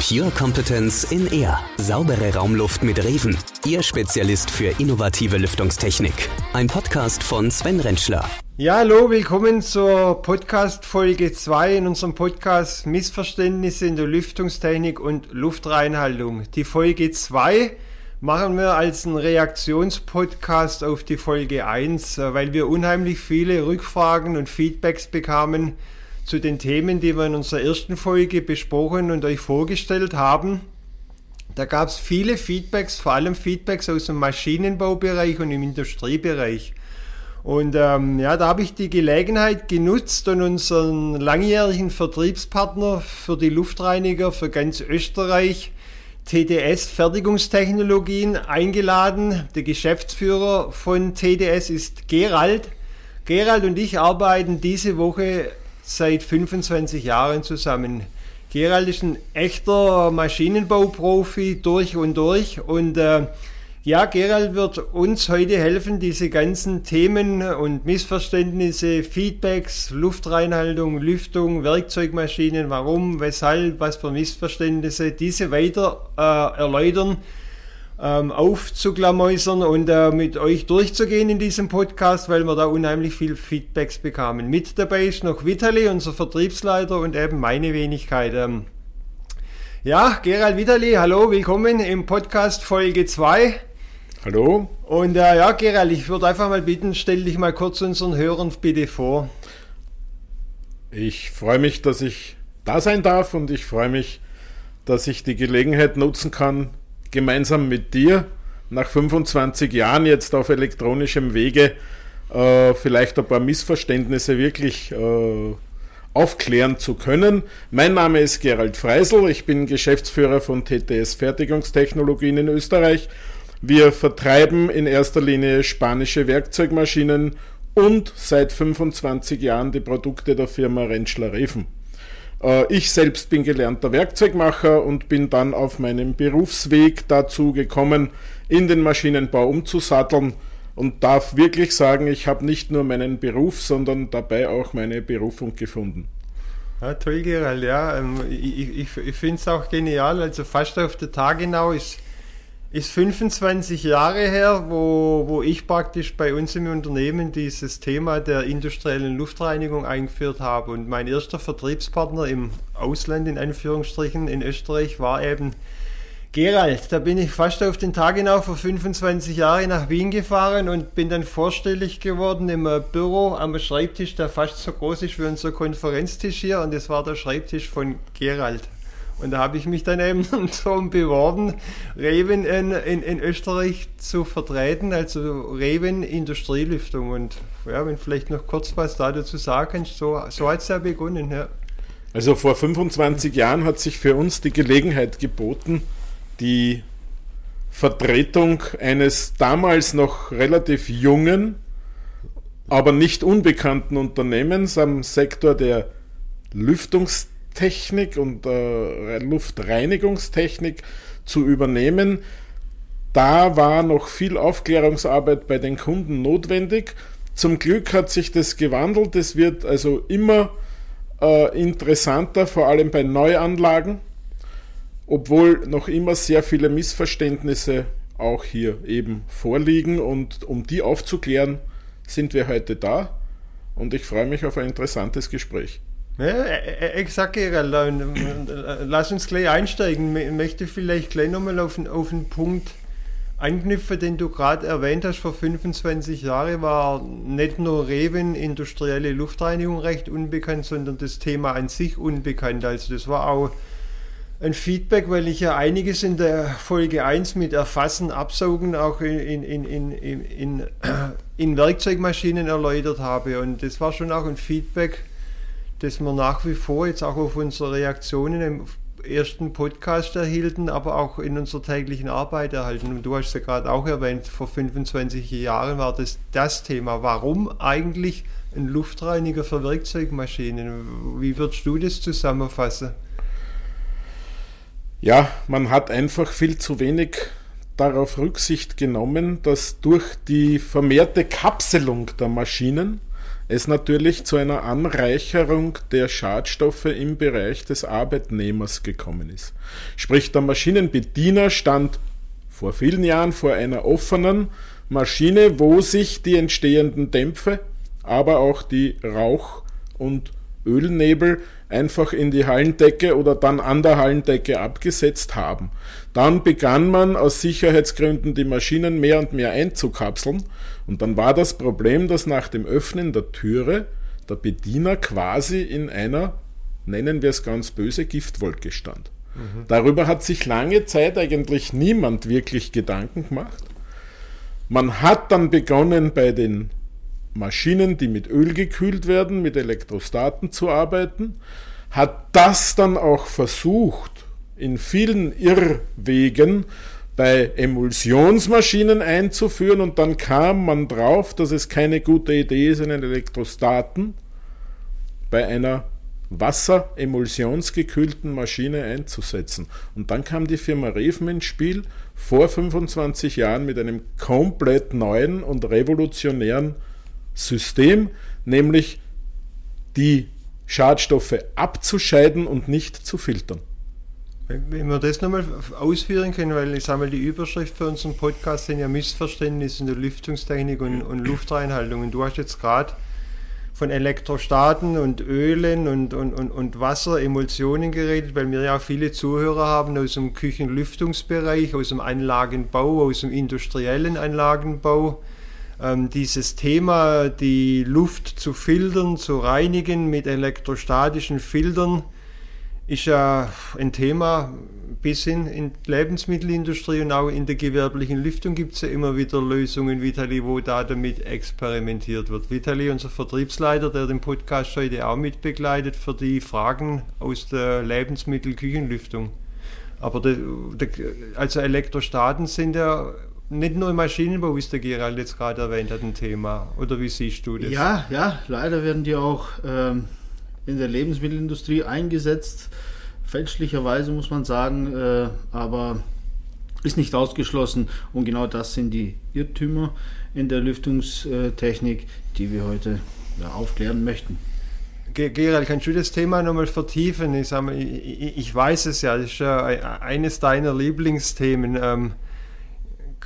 Pure Competence in Air. Saubere Raumluft mit Reven. Ihr Spezialist für innovative Lüftungstechnik. Ein Podcast von Sven Rentschler. Ja, hallo, willkommen zur Podcast Folge 2 in unserem Podcast Missverständnisse in der Lüftungstechnik und Luftreinhaltung. Die Folge 2 machen wir als einen Reaktionspodcast auf die Folge 1, weil wir unheimlich viele Rückfragen und Feedbacks bekamen zu den Themen, die wir in unserer ersten Folge besprochen und euch vorgestellt haben. Da gab es viele Feedbacks, vor allem Feedbacks aus dem Maschinenbaubereich und im Industriebereich. Und ähm, ja, da habe ich die Gelegenheit genutzt und unseren langjährigen Vertriebspartner für die Luftreiniger für ganz Österreich, TDS Fertigungstechnologien, eingeladen. Der Geschäftsführer von TDS ist Gerald. Gerald und ich arbeiten diese Woche seit 25 Jahren zusammen. Gerald ist ein echter Maschinenbauprofi durch und durch und äh, ja, Gerald wird uns heute helfen, diese ganzen Themen und Missverständnisse, Feedbacks, Luftreinhaltung, Lüftung, Werkzeugmaschinen, warum, weshalb, was für Missverständnisse, diese weiter äh, erläutern ähm, aufzuklamäusern und äh, mit euch durchzugehen in diesem Podcast, weil wir da unheimlich viel Feedbacks bekamen. Mit dabei ist noch Vitali, unser Vertriebsleiter und eben meine Wenigkeit. Ähm, ja, Gerald Vitali, hallo, willkommen im Podcast Folge 2. Hallo. Und äh, ja, Gerald, ich würde einfach mal bitten, stell dich mal kurz unseren Hörern bitte vor. Ich freue mich, dass ich da sein darf und ich freue mich, dass ich die Gelegenheit nutzen kann, gemeinsam mit dir nach 25 Jahren jetzt auf elektronischem Wege äh, vielleicht ein paar Missverständnisse wirklich äh, aufklären zu können. Mein Name ist Gerald Freisel, ich bin Geschäftsführer von TTS Fertigungstechnologien in Österreich. Wir vertreiben in erster Linie spanische Werkzeugmaschinen und seit 25 Jahren die Produkte der Firma Rentschler Reven. Äh, ich selbst bin gelernter Werkzeugmacher und bin dann auf meinem Berufsweg dazu gekommen, in den Maschinenbau umzusatteln und darf wirklich sagen, ich habe nicht nur meinen Beruf, sondern dabei auch meine Berufung gefunden. Ja, toll, Gerald, ja. Ähm, ich, ich, ich finde es auch genial. Also fast auf der Tag genau ist ist 25 Jahre her, wo, wo ich praktisch bei uns im Unternehmen dieses Thema der industriellen Luftreinigung eingeführt habe. Und mein erster Vertriebspartner im Ausland, in Anführungsstrichen, in Österreich, war eben Gerald. Da bin ich fast auf den Tag genau vor 25 Jahren nach Wien gefahren und bin dann vorstellig geworden im äh, Büro am Schreibtisch, der fast so groß ist wie unser Konferenztisch hier. Und das war der Schreibtisch von Gerald. Und da habe ich mich dann eben darum beworben, Reven in, in, in, Österreich zu vertreten, also Reven Industrielüftung. Und ja, wenn vielleicht noch kurz was da dazu sagen kannst, so, so hat es ja begonnen. Ja. Also vor 25 Jahren hat sich für uns die Gelegenheit geboten, die Vertretung eines damals noch relativ jungen, aber nicht unbekannten Unternehmens am Sektor der Lüftungs Lufttechnik und äh, Luftreinigungstechnik zu übernehmen. Da war noch viel Aufklärungsarbeit bei den Kunden notwendig. Zum Glück hat sich das gewandelt. Es wird also immer äh, interessanter, vor allem bei Neuanlagen, obwohl noch immer sehr viele Missverständnisse auch hier eben vorliegen. Und um die aufzuklären, sind wir heute da. Und ich freue mich auf ein interessantes Gespräch. Ja, exakt, Gerald. Lass uns gleich einsteigen. Ich möchte vielleicht gleich nochmal auf, auf einen Punkt anknüpfen, den du gerade erwähnt hast. Vor 25 Jahren war nicht nur Reven industrielle Luftreinigung recht unbekannt, sondern das Thema an sich unbekannt. Also das war auch ein Feedback, weil ich ja einiges in der Folge 1 mit Erfassen, Absaugen auch in, in, in, in, in Werkzeugmaschinen erläutert habe. Und das war schon auch ein Feedback, das wir nach wie vor jetzt auch auf unsere Reaktionen im ersten Podcast erhielten, aber auch in unserer täglichen Arbeit erhalten. Und du hast ja gerade auch erwähnt, vor 25 Jahren war das das Thema. Warum eigentlich ein Luftreiniger für Werkzeugmaschinen? Wie würdest du das zusammenfassen? Ja, man hat einfach viel zu wenig darauf Rücksicht genommen, dass durch die vermehrte Kapselung der Maschinen es natürlich zu einer Anreicherung der Schadstoffe im Bereich des Arbeitnehmers gekommen ist. Sprich, der Maschinenbediener stand vor vielen Jahren vor einer offenen Maschine, wo sich die entstehenden Dämpfe, aber auch die Rauch- und Ölnebel einfach in die Hallendecke oder dann an der Hallendecke abgesetzt haben. Dann begann man aus Sicherheitsgründen die Maschinen mehr und mehr einzukapseln und dann war das Problem, dass nach dem Öffnen der Türe der Bediener quasi in einer, nennen wir es ganz böse, Giftwolke stand. Mhm. Darüber hat sich lange Zeit eigentlich niemand wirklich Gedanken gemacht. Man hat dann begonnen bei den Maschinen, die mit Öl gekühlt werden, mit Elektrostaten zu arbeiten, hat das dann auch versucht, in vielen Irrwegen bei Emulsionsmaschinen einzuführen und dann kam man drauf, dass es keine gute Idee ist, einen Elektrostaten bei einer wasseremulsionsgekühlten Maschine einzusetzen. Und dann kam die Firma Reven ins Spiel vor 25 Jahren mit einem komplett neuen und revolutionären System, nämlich die Schadstoffe abzuscheiden und nicht zu filtern. Wenn wir das nochmal ausführen können, weil ich sage mal, die Überschrift für unseren Podcast sind ja Missverständnisse in der Lüftungstechnik und, und Luftreinhaltung. Und du hast jetzt gerade von Elektrostaten und Ölen und, und, und, und Wasseremulsionen geredet, weil wir ja viele Zuhörer haben aus dem Küchenlüftungsbereich, aus dem Anlagenbau, aus dem industriellen Anlagenbau dieses Thema, die Luft zu filtern, zu reinigen mit elektrostatischen Filtern, ist ja ein Thema bis hin in die Lebensmittelindustrie und auch in der gewerblichen Lüftung gibt es ja immer wieder Lösungen, Vitali, wo da damit experimentiert wird. Vitali, unser Vertriebsleiter, der den Podcast heute auch mit begleitet, für die Fragen aus der Lebensmittel-Küchenlüftung. Aber de, de, also Elektrostaten sind ja nicht nur im Maschinenbau, wie es der Gerald jetzt gerade erwähnt hat, ein Thema. Oder wie siehst du das? Ja, ja, leider werden die auch ähm, in der Lebensmittelindustrie eingesetzt. Fälschlicherweise muss man sagen, äh, aber ist nicht ausgeschlossen. Und genau das sind die Irrtümer in der Lüftungstechnik, die wir heute ja, aufklären möchten. Gerald, kannst du das Thema nochmal vertiefen? Ich, mal, ich, ich, weiß es ja, das ist ja eines deiner Lieblingsthemen. Ähm,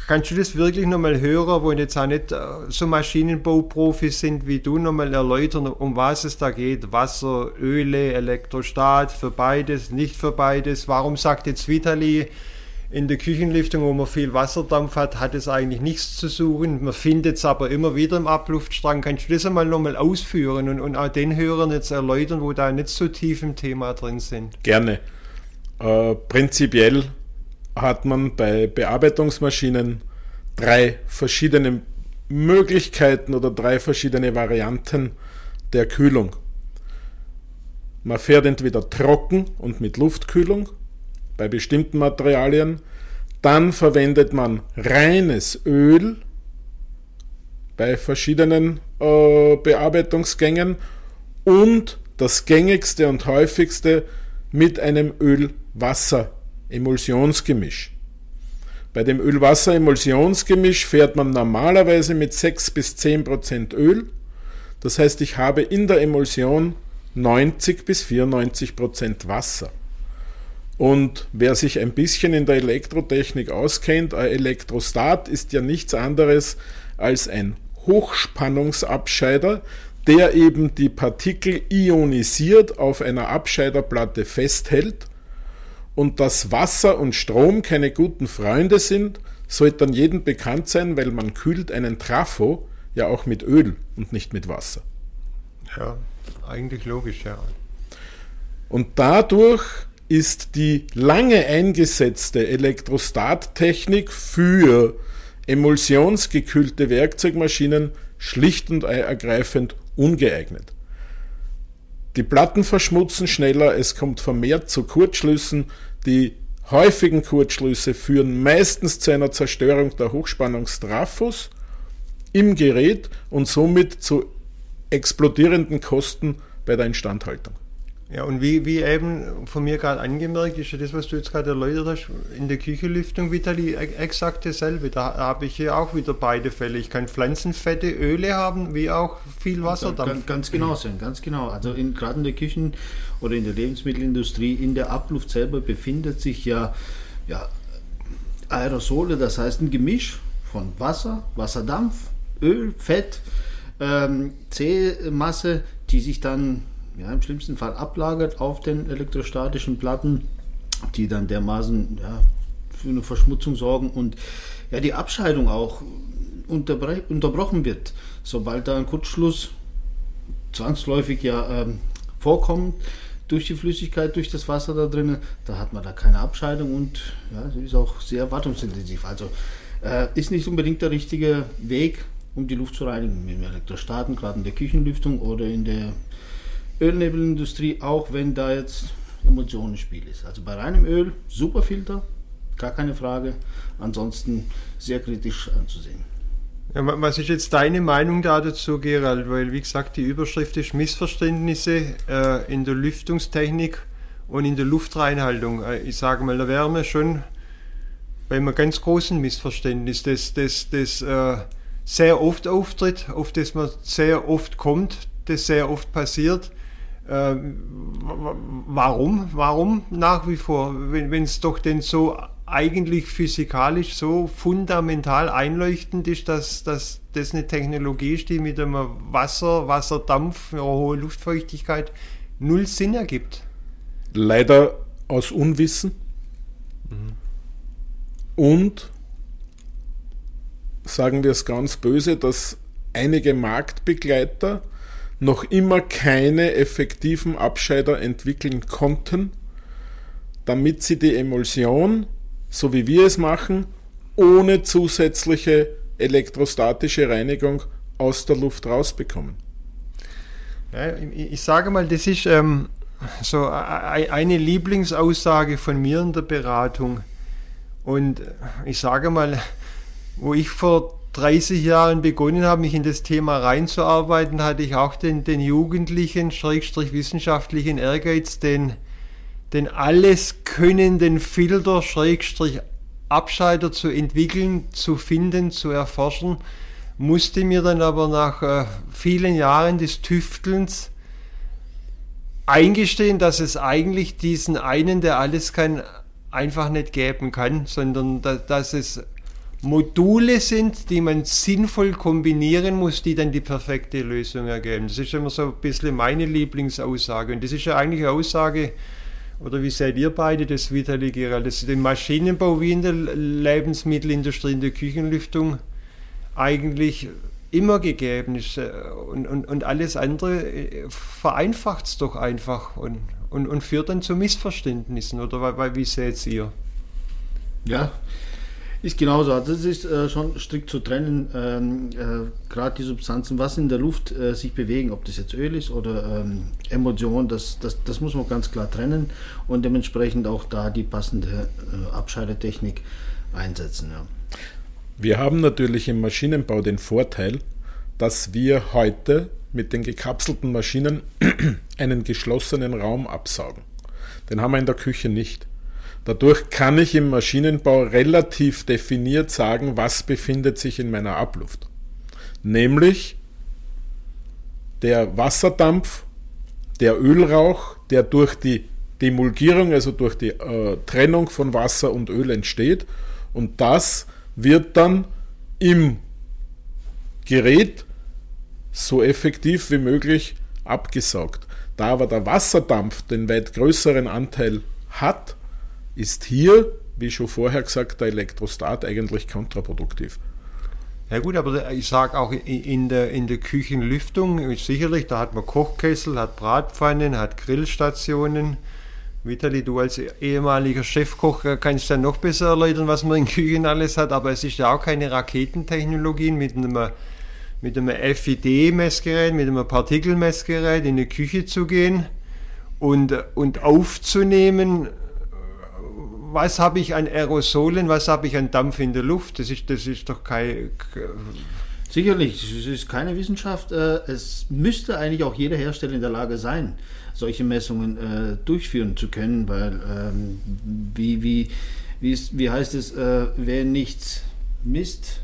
Kannst du das wirklich nochmal hören, wo jetzt auch nicht äh, so Maschinenbauprofis sind wie du, nochmal erläutern, um was es da geht? Wasser, Öle, Elektrostat, für beides, nicht für beides. Warum sagt jetzt Vitali, in der Küchenlüftung, wo man viel Wasserdampf hat, hat es eigentlich nichts zu suchen. Man findet es aber immer wieder im Abluftstrang. Kannst du das einmal nochmal ausführen und, und auch den Hörern jetzt erläutern, wo da nicht so tief im Thema drin sind? Gerne. Äh, prinzipiell hat man bei Bearbeitungsmaschinen drei verschiedene Möglichkeiten oder drei verschiedene Varianten der Kühlung. Man fährt entweder trocken und mit Luftkühlung bei bestimmten Materialien, dann verwendet man reines Öl bei verschiedenen äh, Bearbeitungsgängen und das gängigste und häufigste mit einem Öl-Wasser Emulsionsgemisch. Bei dem Ölwasser-Emulsionsgemisch fährt man normalerweise mit 6 bis 10 Prozent Öl. Das heißt, ich habe in der Emulsion 90 bis 94 Prozent Wasser. Und wer sich ein bisschen in der Elektrotechnik auskennt, ein Elektrostat ist ja nichts anderes als ein Hochspannungsabscheider, der eben die Partikel ionisiert auf einer Abscheiderplatte festhält und dass Wasser und Strom keine guten Freunde sind, sollte dann jedem bekannt sein, weil man kühlt einen Trafo ja auch mit Öl und nicht mit Wasser. Ja, eigentlich logisch, ja. Und dadurch ist die lange eingesetzte Elektrostattechnik für emulsionsgekühlte Werkzeugmaschinen schlicht und ergreifend ungeeignet. Die Platten verschmutzen schneller, es kommt vermehrt zu Kurzschlüssen. Die häufigen Kurzschlüsse führen meistens zu einer Zerstörung der Hochspannungstrafos im Gerät und somit zu explodierenden Kosten bei der Instandhaltung. Ja, und wie, wie eben von mir gerade angemerkt, ist ja das, was du jetzt gerade erläutert hast, in der Küchenlüftung, Vitali, exakt dasselbe. Da habe ich hier auch wieder beide Fälle. Ich kann Pflanzenfette, Öle haben, wie auch viel Wasserdampf. Ganz, ganz genau, Sven, ganz genau. Also gerade in der Küchen- oder in der Lebensmittelindustrie, in der Abluft selber befindet sich ja, ja Aerosole, das heißt ein Gemisch von Wasser, Wasserdampf, Öl, Fett, ähm, C-Masse, die sich dann ja, im schlimmsten Fall ablagert auf den elektrostatischen Platten, die dann dermaßen ja, für eine Verschmutzung sorgen und ja, die Abscheidung auch unterbrochen wird, sobald da ein Kurzschluss zwangsläufig ja ähm, vorkommt durch die Flüssigkeit, durch das Wasser da drinnen, da hat man da keine Abscheidung und ja, sie ist auch sehr wartungsintensiv. Also äh, ist nicht unbedingt der richtige Weg, um die Luft zu reinigen mit dem Elektrostaten, gerade in der Küchenlüftung oder in der Ölnebelindustrie, auch wenn da jetzt Emotionenspiel ist. Also bei reinem Öl super Filter, gar keine Frage. Ansonsten sehr kritisch anzusehen. Ja, was ist jetzt deine Meinung da dazu, Gerald? Weil, wie gesagt, die Überschrift ist Missverständnisse äh, in der Lüftungstechnik und in der Luftreinhaltung. Äh, ich sage mal, da wären wir schon bei einem ganz großen Missverständnis, das, das, das äh, sehr oft auftritt, auf das man sehr oft kommt, das sehr oft passiert. Ähm, warum? Warum nach wie vor? Wenn es doch denn so eigentlich physikalisch so fundamental einleuchtend ist, dass, dass das eine Technologie ist, die mit einem Wasser, Wasserdampf, einer hohen Luftfeuchtigkeit null Sinn ergibt. Leider aus Unwissen mhm. und sagen wir es ganz böse, dass einige Marktbegleiter noch immer keine effektiven Abscheider entwickeln konnten, damit sie die Emulsion, so wie wir es machen, ohne zusätzliche elektrostatische Reinigung aus der Luft rausbekommen. Ja, ich sage mal, das ist ähm, so eine Lieblingsaussage von mir in der Beratung. Und ich sage mal, wo ich vor 30 Jahren begonnen habe, mich in das Thema reinzuarbeiten, hatte ich auch den, den jugendlichen, schrägstrich wissenschaftlichen Ehrgeiz, den, den alles könnenden Filter, schrägstrich Abscheider zu entwickeln, zu finden, zu erforschen, musste mir dann aber nach äh, vielen Jahren des Tüftelns eingestehen, dass es eigentlich diesen einen, der alles kann, einfach nicht geben kann, sondern da, dass es Module sind, die man sinnvoll kombinieren muss, die dann die perfekte Lösung ergeben. Das ist immer so ein bisschen meine Lieblingsaussage. Und das ist ja eigentlich eine Aussage, oder wie seid ihr beide das, Vitali Gerald, dass den Maschinenbau wie in der Lebensmittelindustrie, in der Küchenlüftung eigentlich immer gegeben ist. Und, und, und alles andere äh, vereinfacht es doch einfach und, und, und führt dann zu Missverständnissen. Oder weil, wie seht ihr? Ja, ist genauso. Also das ist äh, schon strikt zu trennen. Ähm, äh, Gerade die Substanzen, was in der Luft äh, sich bewegen, ob das jetzt Öl ist oder ähm, Emotion, das, das, das muss man ganz klar trennen und dementsprechend auch da die passende äh, Abscheidetechnik einsetzen. Ja. Wir haben natürlich im Maschinenbau den Vorteil, dass wir heute mit den gekapselten Maschinen einen geschlossenen Raum absaugen. Den haben wir in der Küche nicht. Dadurch kann ich im Maschinenbau relativ definiert sagen, was befindet sich in meiner Abluft. Nämlich der Wasserdampf, der Ölrauch, der durch die Demulgierung, also durch die äh, Trennung von Wasser und Öl entsteht. Und das wird dann im Gerät so effektiv wie möglich abgesaugt. Da aber der Wasserdampf den weit größeren Anteil hat, ist hier, wie schon vorher gesagt, der Elektrostat eigentlich kontraproduktiv. Ja gut, aber ich sage auch in der, in der Küchenlüftung, sicherlich, da hat man Kochkessel, hat Bratpfannen, hat Grillstationen. Vitali, du als ehemaliger Chefkoch äh, kannst ja noch besser erläutern, was man in Küchen alles hat, aber es ist ja auch keine Raketentechnologie mit einem, mit einem FID-Messgerät, mit einem Partikelmessgerät in die Küche zu gehen und, und aufzunehmen, was habe ich an Aerosolen, was habe ich an Dampf in der Luft? Das ist, das ist doch kein. Sicherlich, es ist keine Wissenschaft. Äh, es müsste eigentlich auch jeder Hersteller in der Lage sein, solche Messungen äh, durchführen zu können, weil ähm, wie, wie, wie, ist, wie heißt es, äh, wer nichts misst,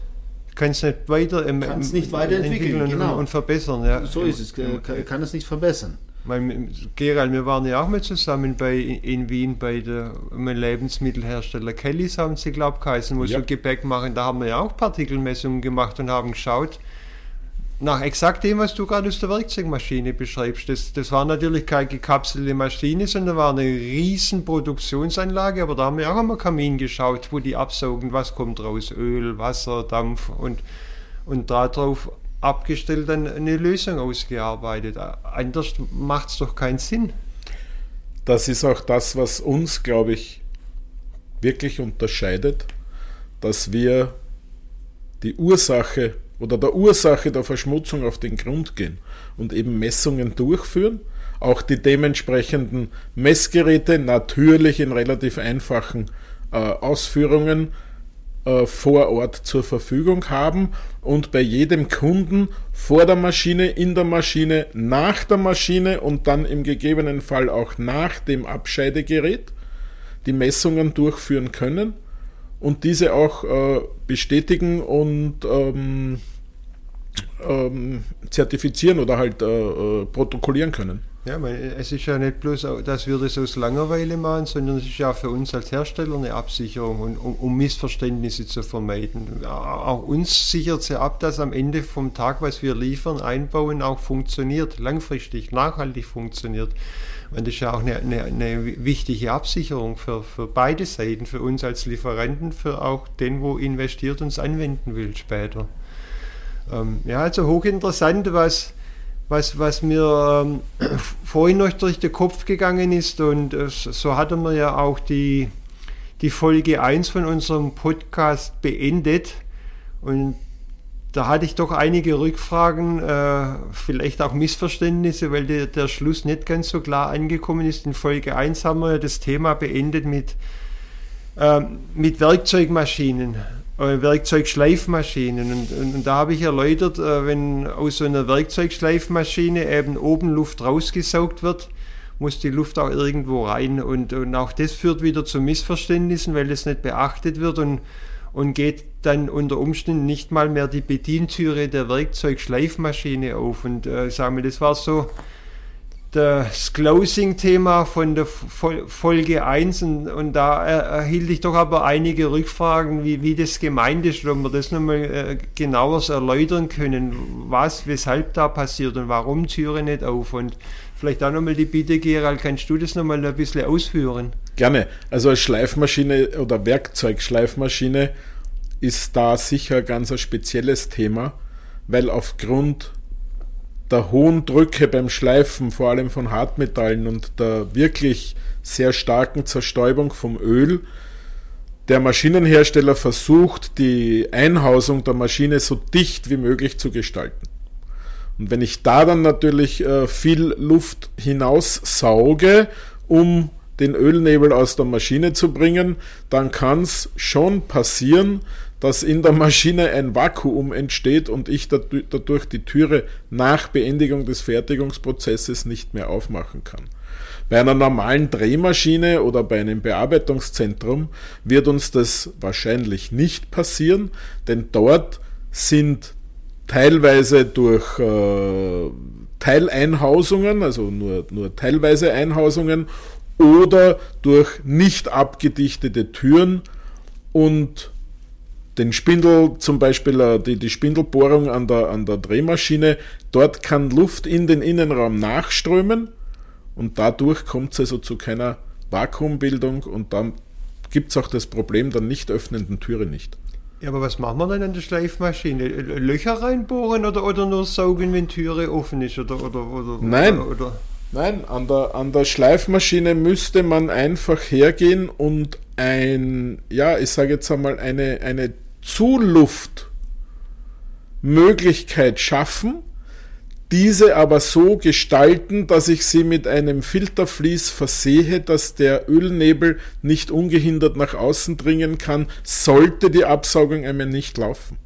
kann es nicht weiter ähm, nicht weiterentwickeln und, genau. und, verbessern. Ja. So ist es, kann, kann es nicht verbessern. Mein, Gerald, wir waren ja auch mal zusammen bei, in Wien bei der Lebensmittelhersteller Kellys, haben sie, glaube ich, geheißen, wo ja. so Gebäck machen. Da haben wir ja auch Partikelmessungen gemacht und haben geschaut, nach exakt dem, was du gerade aus der Werkzeugmaschine beschreibst. Das, das war natürlich keine gekapselte Maschine, sondern war eine riesen Produktionsanlage, aber da haben wir auch einmal Kamin geschaut, wo die absaugen, was kommt raus, Öl, Wasser, Dampf und, und darauf abgestellt dann eine Lösung ausgearbeitet. Anders macht es doch keinen Sinn. Das ist auch das, was uns, glaube ich, wirklich unterscheidet, dass wir die Ursache oder der Ursache der Verschmutzung auf den Grund gehen und eben Messungen durchführen, auch die dementsprechenden Messgeräte natürlich in relativ einfachen äh, Ausführungen äh, vor Ort zur Verfügung haben und bei jedem Kunden vor der Maschine, in der Maschine, nach der Maschine und dann im gegebenen Fall auch nach dem Abscheidegerät die Messungen durchführen können und diese auch äh, bestätigen und ähm, ähm, zertifizieren oder halt äh, äh, protokollieren können. Ja, es ist ja nicht bloß, dass wir das aus Langeweile machen, sondern es ist ja für uns als Hersteller eine Absicherung, und, um, um, Missverständnisse zu vermeiden. Auch uns sichert sie ab, dass am Ende vom Tag, was wir liefern, einbauen, auch funktioniert, langfristig, nachhaltig funktioniert. Und das ist ja auch eine, eine, eine wichtige Absicherung für, für beide Seiten, für uns als Lieferanten, für auch den, wo investiert und es anwenden will später. Ähm, ja, also hochinteressant, was, was, was mir ähm, vorhin noch durch den Kopf gegangen ist. Und äh, so hatten wir ja auch die, die Folge 1 von unserem Podcast beendet. Und da hatte ich doch einige Rückfragen, äh, vielleicht auch Missverständnisse, weil der, der Schluss nicht ganz so klar angekommen ist. In Folge 1 haben wir ja das Thema beendet mit, äh, mit Werkzeugmaschinen. Äh, Werkzeugschleifmaschinen. Und, und, und, da habe ich erläutert, äh, wenn aus so einer Werkzeugschleifmaschine eben oben Luft rausgesaugt wird, muss die Luft auch irgendwo rein. Und, und auch das führt wieder zu Missverständnissen, weil das nicht beachtet wird und, und geht dann unter Umständen nicht mal mehr die Bedientüre der Werkzeugschleifmaschine auf. Und äh, sagen wir, das war so das Closing-Thema von der Folge 1 und, und da erhielt ich doch aber einige Rückfragen, wie, wie das gemeint ist, ob wir das nochmal äh, genauer erläutern können, was, weshalb da passiert und warum Türe nicht auf und vielleicht auch nochmal die Bitte, Gerald, kannst du das nochmal ein bisschen ausführen? Gerne. Also als Schleifmaschine oder Werkzeugschleifmaschine ist da sicher ganz ein spezielles Thema, weil aufgrund der hohen Drücke beim Schleifen, vor allem von Hartmetallen und der wirklich sehr starken Zerstäubung vom Öl, der Maschinenhersteller versucht, die Einhausung der Maschine so dicht wie möglich zu gestalten. Und wenn ich da dann natürlich äh, viel Luft hinaussauge, um den Ölnebel aus der Maschine zu bringen, dann kann es schon passieren, dass in der Maschine ein Vakuum entsteht und ich dadurch die Türe nach Beendigung des Fertigungsprozesses nicht mehr aufmachen kann. Bei einer normalen Drehmaschine oder bei einem Bearbeitungszentrum wird uns das wahrscheinlich nicht passieren, denn dort sind teilweise durch äh, Teileinhausungen, also nur, nur teilweise Einhausungen oder durch nicht abgedichtete Türen und den Spindel, zum Beispiel äh, die, die Spindelbohrung an der, an der Drehmaschine, dort kann Luft in den Innenraum nachströmen und dadurch kommt es also zu keiner Vakuumbildung und dann gibt es auch das Problem der nicht öffnenden Türe nicht. Ja, aber was machen wir dann an der Schleifmaschine? Löcher reinbohren oder, oder nur saugen, wenn Türe offen ist? Oder, oder, oder, Nein, oder, Nein an, der, an der Schleifmaschine müsste man einfach hergehen und ein, ja, ich sage jetzt einmal, eine, eine Zuluftmöglichkeit schaffen, diese aber so gestalten, dass ich sie mit einem Filtervlies versehe, dass der Ölnebel nicht ungehindert nach außen dringen kann, sollte die Absaugung einmal nicht laufen.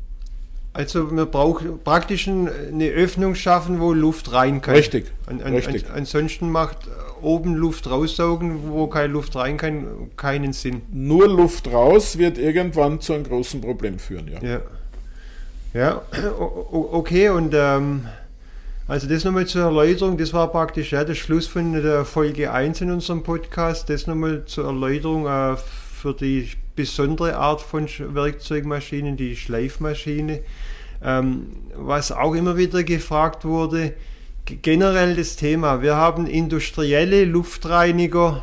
Also man braucht praktisch eine Öffnung schaffen, wo Luft rein kann. Richtig. An, an, richtig. An, ansonsten macht oben Luft raussaugen, wo keine Luft rein kann, keinen Sinn. Nur Luft raus wird irgendwann zu einem großen Problem führen, ja. Ja, ja okay, und ähm, also das nochmal zur Erläuterung, das war praktisch ja, der Schluss von der Folge 1 in unserem Podcast, das nochmal zur Erläuterung äh, für die besondere Art von Werkzeugmaschinen, die Schleifmaschine. Ähm, was auch immer wieder gefragt wurde, generell das Thema. Wir haben industrielle Luftreiniger,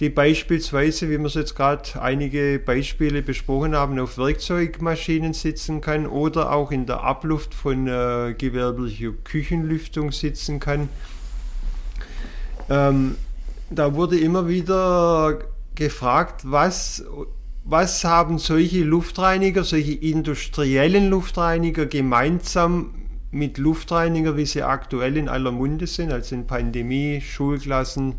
die beispielsweise, wie wir es jetzt gerade einige Beispiele besprochen haben, auf Werkzeugmaschinen sitzen kann oder auch in der Abluft von äh, gewerblicher Küchenlüftung sitzen kann. Ähm, da wurde immer wieder gefragt, was was haben solche Luftreiniger, solche industriellen Luftreiniger gemeinsam mit Luftreiniger, wie sie aktuell in aller Munde sind, also in Pandemie, Schulklassen,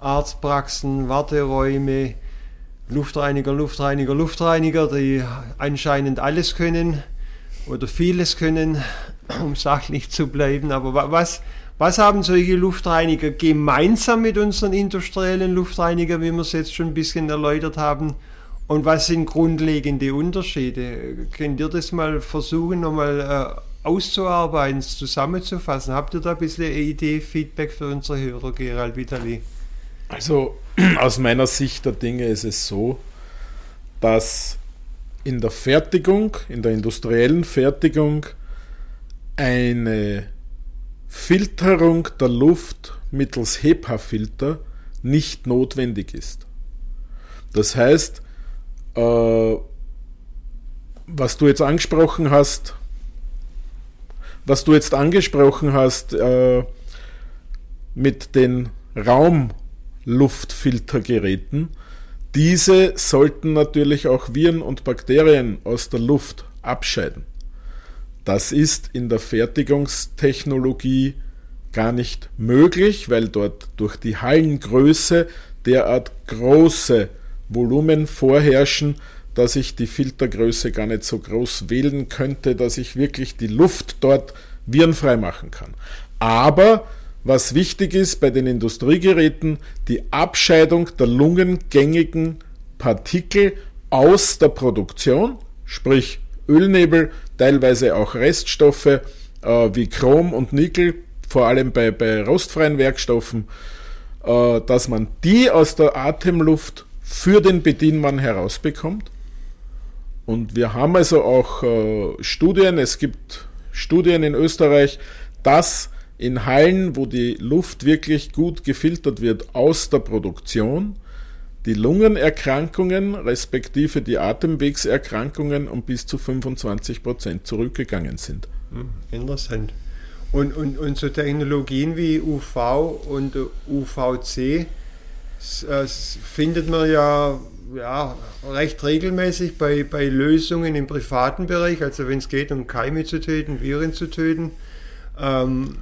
Arztpraxen, Warteräume, Luftreiniger, Luftreiniger, Luftreiniger, die anscheinend alles können oder vieles können, um sachlich zu bleiben. Aber was, was haben solche Luftreiniger gemeinsam mit unseren industriellen Luftreinigern, wie wir es jetzt schon ein bisschen erläutert haben? Und was sind grundlegende Unterschiede? Könnt ihr das mal versuchen, nochmal äh, auszuarbeiten, zusammenzufassen? Habt ihr da ein bisschen eine Idee, Feedback für unsere Hörer, Gerald Vitali? Also aus meiner Sicht der Dinge ist es so, dass in der Fertigung, in der industriellen Fertigung, eine Filterung der Luft mittels HEPA-Filter nicht notwendig ist. Das heißt, was du jetzt angesprochen hast, was du jetzt angesprochen hast äh, mit den Raumluftfiltergeräten, diese sollten natürlich auch Viren und Bakterien aus der Luft abscheiden. Das ist in der Fertigungstechnologie gar nicht möglich, weil dort durch die Hallengröße derart große Volumen vorherrschen, dass ich die Filtergröße gar nicht so groß wählen könnte, dass ich wirklich die Luft dort virenfrei machen kann. Aber was wichtig ist bei den Industriegeräten, die Abscheidung der lungengängigen Partikel aus der Produktion, sprich Ölnebel, teilweise auch Reststoffe äh, wie Chrom und Nickel, vor allem bei, bei rostfreien Werkstoffen, äh, dass man die aus der Atemluft für den Bedienmann herausbekommt. Und wir haben also auch äh, Studien, es gibt Studien in Österreich, dass in Hallen, wo die Luft wirklich gut gefiltert wird aus der Produktion, die Lungenerkrankungen respektive die Atemwegserkrankungen um bis zu 25 Prozent zurückgegangen sind. Hm, interessant. Und, und, und so Technologien wie UV und UVC, das findet man ja, ja recht regelmäßig bei, bei Lösungen im privaten Bereich, also wenn es geht, um Keime zu töten, Viren zu töten. Ähm,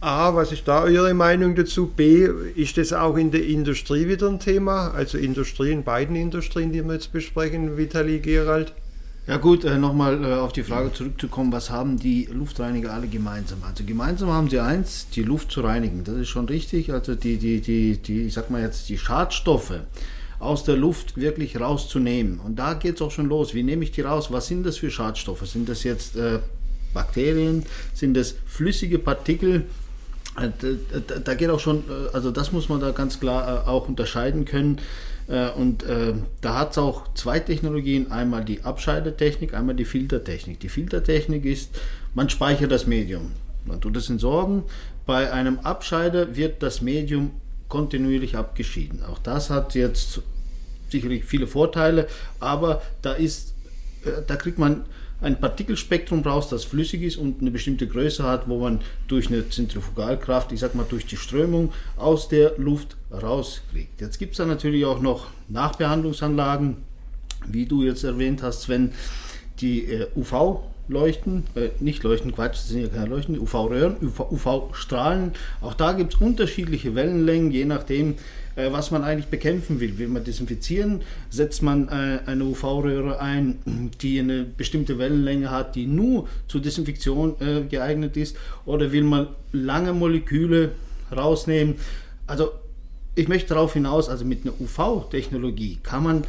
A, was ist da eure Meinung dazu? B, ist das auch in der Industrie wieder ein Thema? Also Industrie in beiden Industrien, die wir jetzt besprechen, Vitali Gerald? Ja gut, äh, nochmal äh, auf die Frage zurückzukommen, was haben die Luftreiniger alle gemeinsam? Also gemeinsam haben sie eins, die Luft zu reinigen. Das ist schon richtig. Also die, die, die, die ich sag mal jetzt, die Schadstoffe aus der Luft wirklich rauszunehmen. Und da geht es auch schon los. Wie nehme ich die raus? Was sind das für Schadstoffe? Sind das jetzt äh, Bakterien? Sind das flüssige Partikel? Äh, da, da geht auch schon, äh, also das muss man da ganz klar äh, auch unterscheiden können. Äh, und äh, da hat es auch zwei Technologien, einmal die Abscheidetechnik, einmal die Filtertechnik. Die Filtertechnik ist, man speichert das Medium. Man tut es entsorgen. Bei einem Abscheider wird das Medium kontinuierlich abgeschieden. Auch das hat jetzt sicherlich viele Vorteile, aber da ist, äh, da kriegt man ein Partikelspektrum brauchst, das flüssig ist und eine bestimmte Größe hat, wo man durch eine Zentrifugalkraft, ich sag mal durch die Strömung aus der Luft rauskriegt. Jetzt gibt es da natürlich auch noch Nachbehandlungsanlagen, wie du jetzt erwähnt hast, Sven, die äh, UV Leuchten, äh, nicht Leuchten, Quatsch, das sind ja keine Leuchten, UV-Röhren, UV-Strahlen. Auch da gibt es unterschiedliche Wellenlängen, je nachdem, äh, was man eigentlich bekämpfen will. Will man desinfizieren, setzt man äh, eine UV-Röhre ein, die eine bestimmte Wellenlänge hat, die nur zur Desinfektion äh, geeignet ist, oder will man lange Moleküle rausnehmen. Also ich möchte darauf hinaus, also mit einer UV-Technologie kann man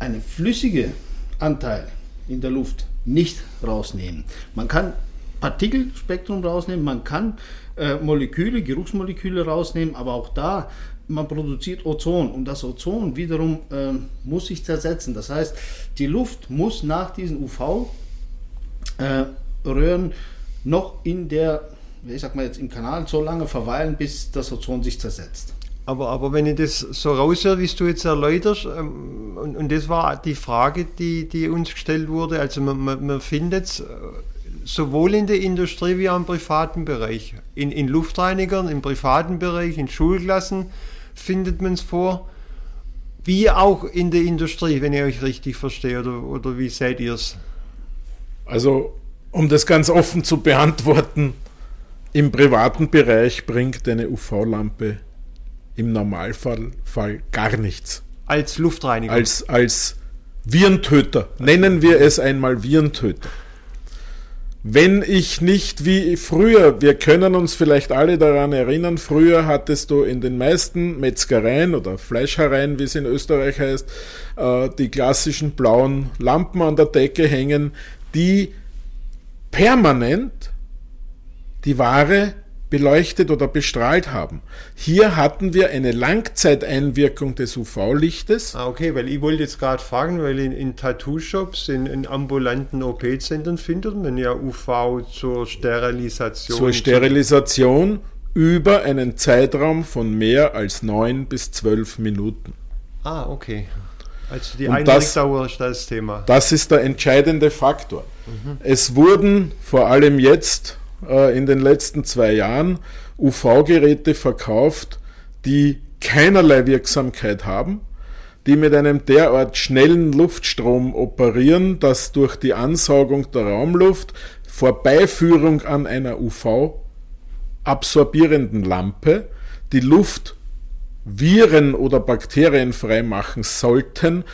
einen flüssigen Anteil in der Luft nicht rausnehmen. Man kann Partikelspektrum rausnehmen, man kann äh, Moleküle, Geruchsmoleküle rausnehmen, aber auch da, man produziert Ozon und das Ozon wiederum äh, muss sich zersetzen. Das heißt, die Luft muss nach diesen UV-Röhren äh, noch in der ich sag mal jetzt im Kanal so lange verweilen, bis das Ozon sich zersetzt. Aber, aber wenn ich das so raushöre, wie du jetzt erläuterst, ähm, und, und das war die Frage, die, die uns gestellt wurde, also man, man, man findet es äh, sowohl in der Industrie wie auch im privaten Bereich. In, in Luftreinigern, im privaten Bereich, in Schulklassen findet man es vor, wie auch in der Industrie, wenn ich euch richtig verstehe, oder, oder wie seht ihr es? Also, um das ganz offen zu beantworten, im privaten Bereich bringt eine UV-Lampe im Normalfall Fall gar nichts. Als Luftreiniger? Als, als Virentöter. Nennen wir es einmal Virentöter. Wenn ich nicht wie früher, wir können uns vielleicht alle daran erinnern, früher hattest du in den meisten Metzgereien oder Fleischereien, wie es in Österreich heißt, äh, die klassischen blauen Lampen an der Decke hängen, die permanent die Ware beleuchtet oder bestrahlt haben. Hier hatten wir eine Langzeiteinwirkung des UV-Lichtes. Ah, okay, weil ich wollte jetzt gerade fragen, weil in, in Tattoo-Shops, in, in, ambulanten OP-Zentren findet man ja UV zur Sterilisation. Zur Sterilisation über einen Zeitraum von mehr als neun bis zwölf Minuten. Ah, okay. Also die Einrichtdauer ist das Thema. Das ist der entscheidende Faktor. Mhm. Es wurden vor allem jetzt äh, in den letzten zwei Jahren UV-Geräte verkauft, die keinerlei Wirksamkeit haben, die mit einem derart schnellen Luftstrom operieren, dass durch die Ansaugung der Raumluft Vorbeiführung an einer UV-absorbierenden Lampe die Luft viren- oder bakterienfrei machen sollten.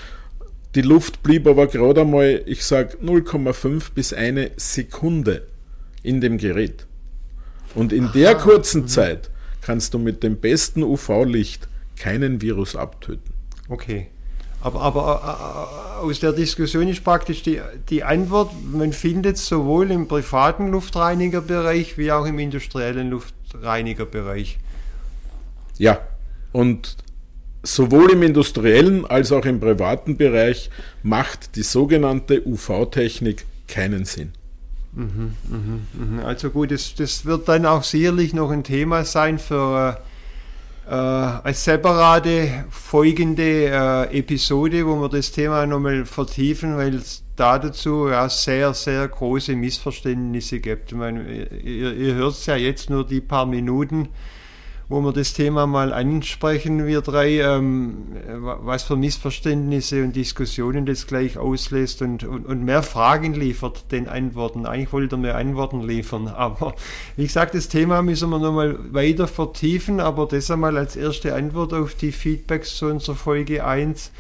Die Luft blieb aber gerade einmal, ich sage 0,5 bis eine Sekunde in dem Gerät. Und in Aha. der kurzen mhm. Zeit kannst du mit dem besten UV-Licht keinen Virus abtöten. Okay. Aber, aber äh, aus der Diskussion ist praktisch die, die Antwort, man findet sowohl im privaten Luftreinigerbereich wie auch im industriellen Luftreinigerbereich. Ja, und sowohl im industriellen als auch im privaten Bereich macht die sogenannte UV-Technik keinen Sinn. Mhm, mhm, mhm. Also gut, das, das wird dann auch sicherlich noch ein Thema sein für äh, eine separate folgende äh, Episode, wo wir das Thema nochmal vertiefen, weil es da dazu ja sehr, sehr große Missverständnisse gibt. Ich meine, ihr, ihr hört es ja jetzt nur die paar Minuten wo wir das Thema mal ansprechen, wir drei, ähm, was für Missverständnisse und Diskussionen das gleich auslöst und, und, und, mehr Fragen liefert den Antworten. Eigentlich wollte er mehr Antworten liefern, aber wie gesagt, das Thema müssen wir nochmal weiter vertiefen, aber das einmal als erste Antwort auf die Feedbacks zu unserer Folge 1.